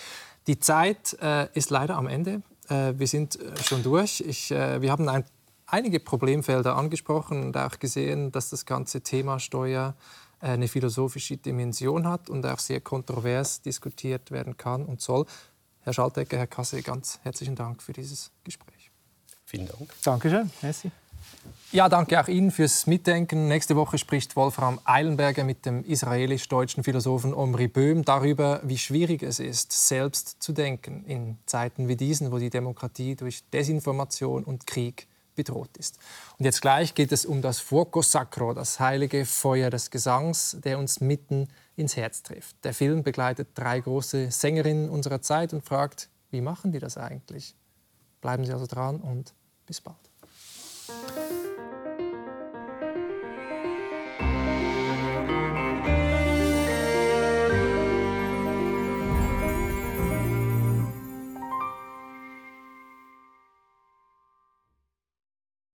Die Zeit äh, ist leider am Ende. Äh, wir sind äh, schon durch. Ich, äh, wir haben ein, einige Problemfelder angesprochen und auch gesehen, dass das ganze Thema Steuer eine philosophische Dimension hat und auch sehr kontrovers diskutiert werden kann und soll. Herr Schaltecker, Herr Kasse, ganz herzlichen Dank für dieses Gespräch. Vielen Dank. Dankeschön. Merci. Ja, danke auch Ihnen fürs Mitdenken. Nächste Woche spricht Wolfram Eilenberger mit dem israelisch-deutschen Philosophen Omri Böhm darüber, wie schwierig es ist, selbst zu denken in Zeiten wie diesen, wo die Demokratie durch Desinformation und Krieg bedroht ist. Und jetzt gleich geht es um das Fuoco Sacro, das heilige Feuer des Gesangs, der uns mitten ins Herz trifft. Der Film begleitet drei große Sängerinnen unserer Zeit und fragt, wie machen die das eigentlich? Bleiben Sie also dran und bis bald.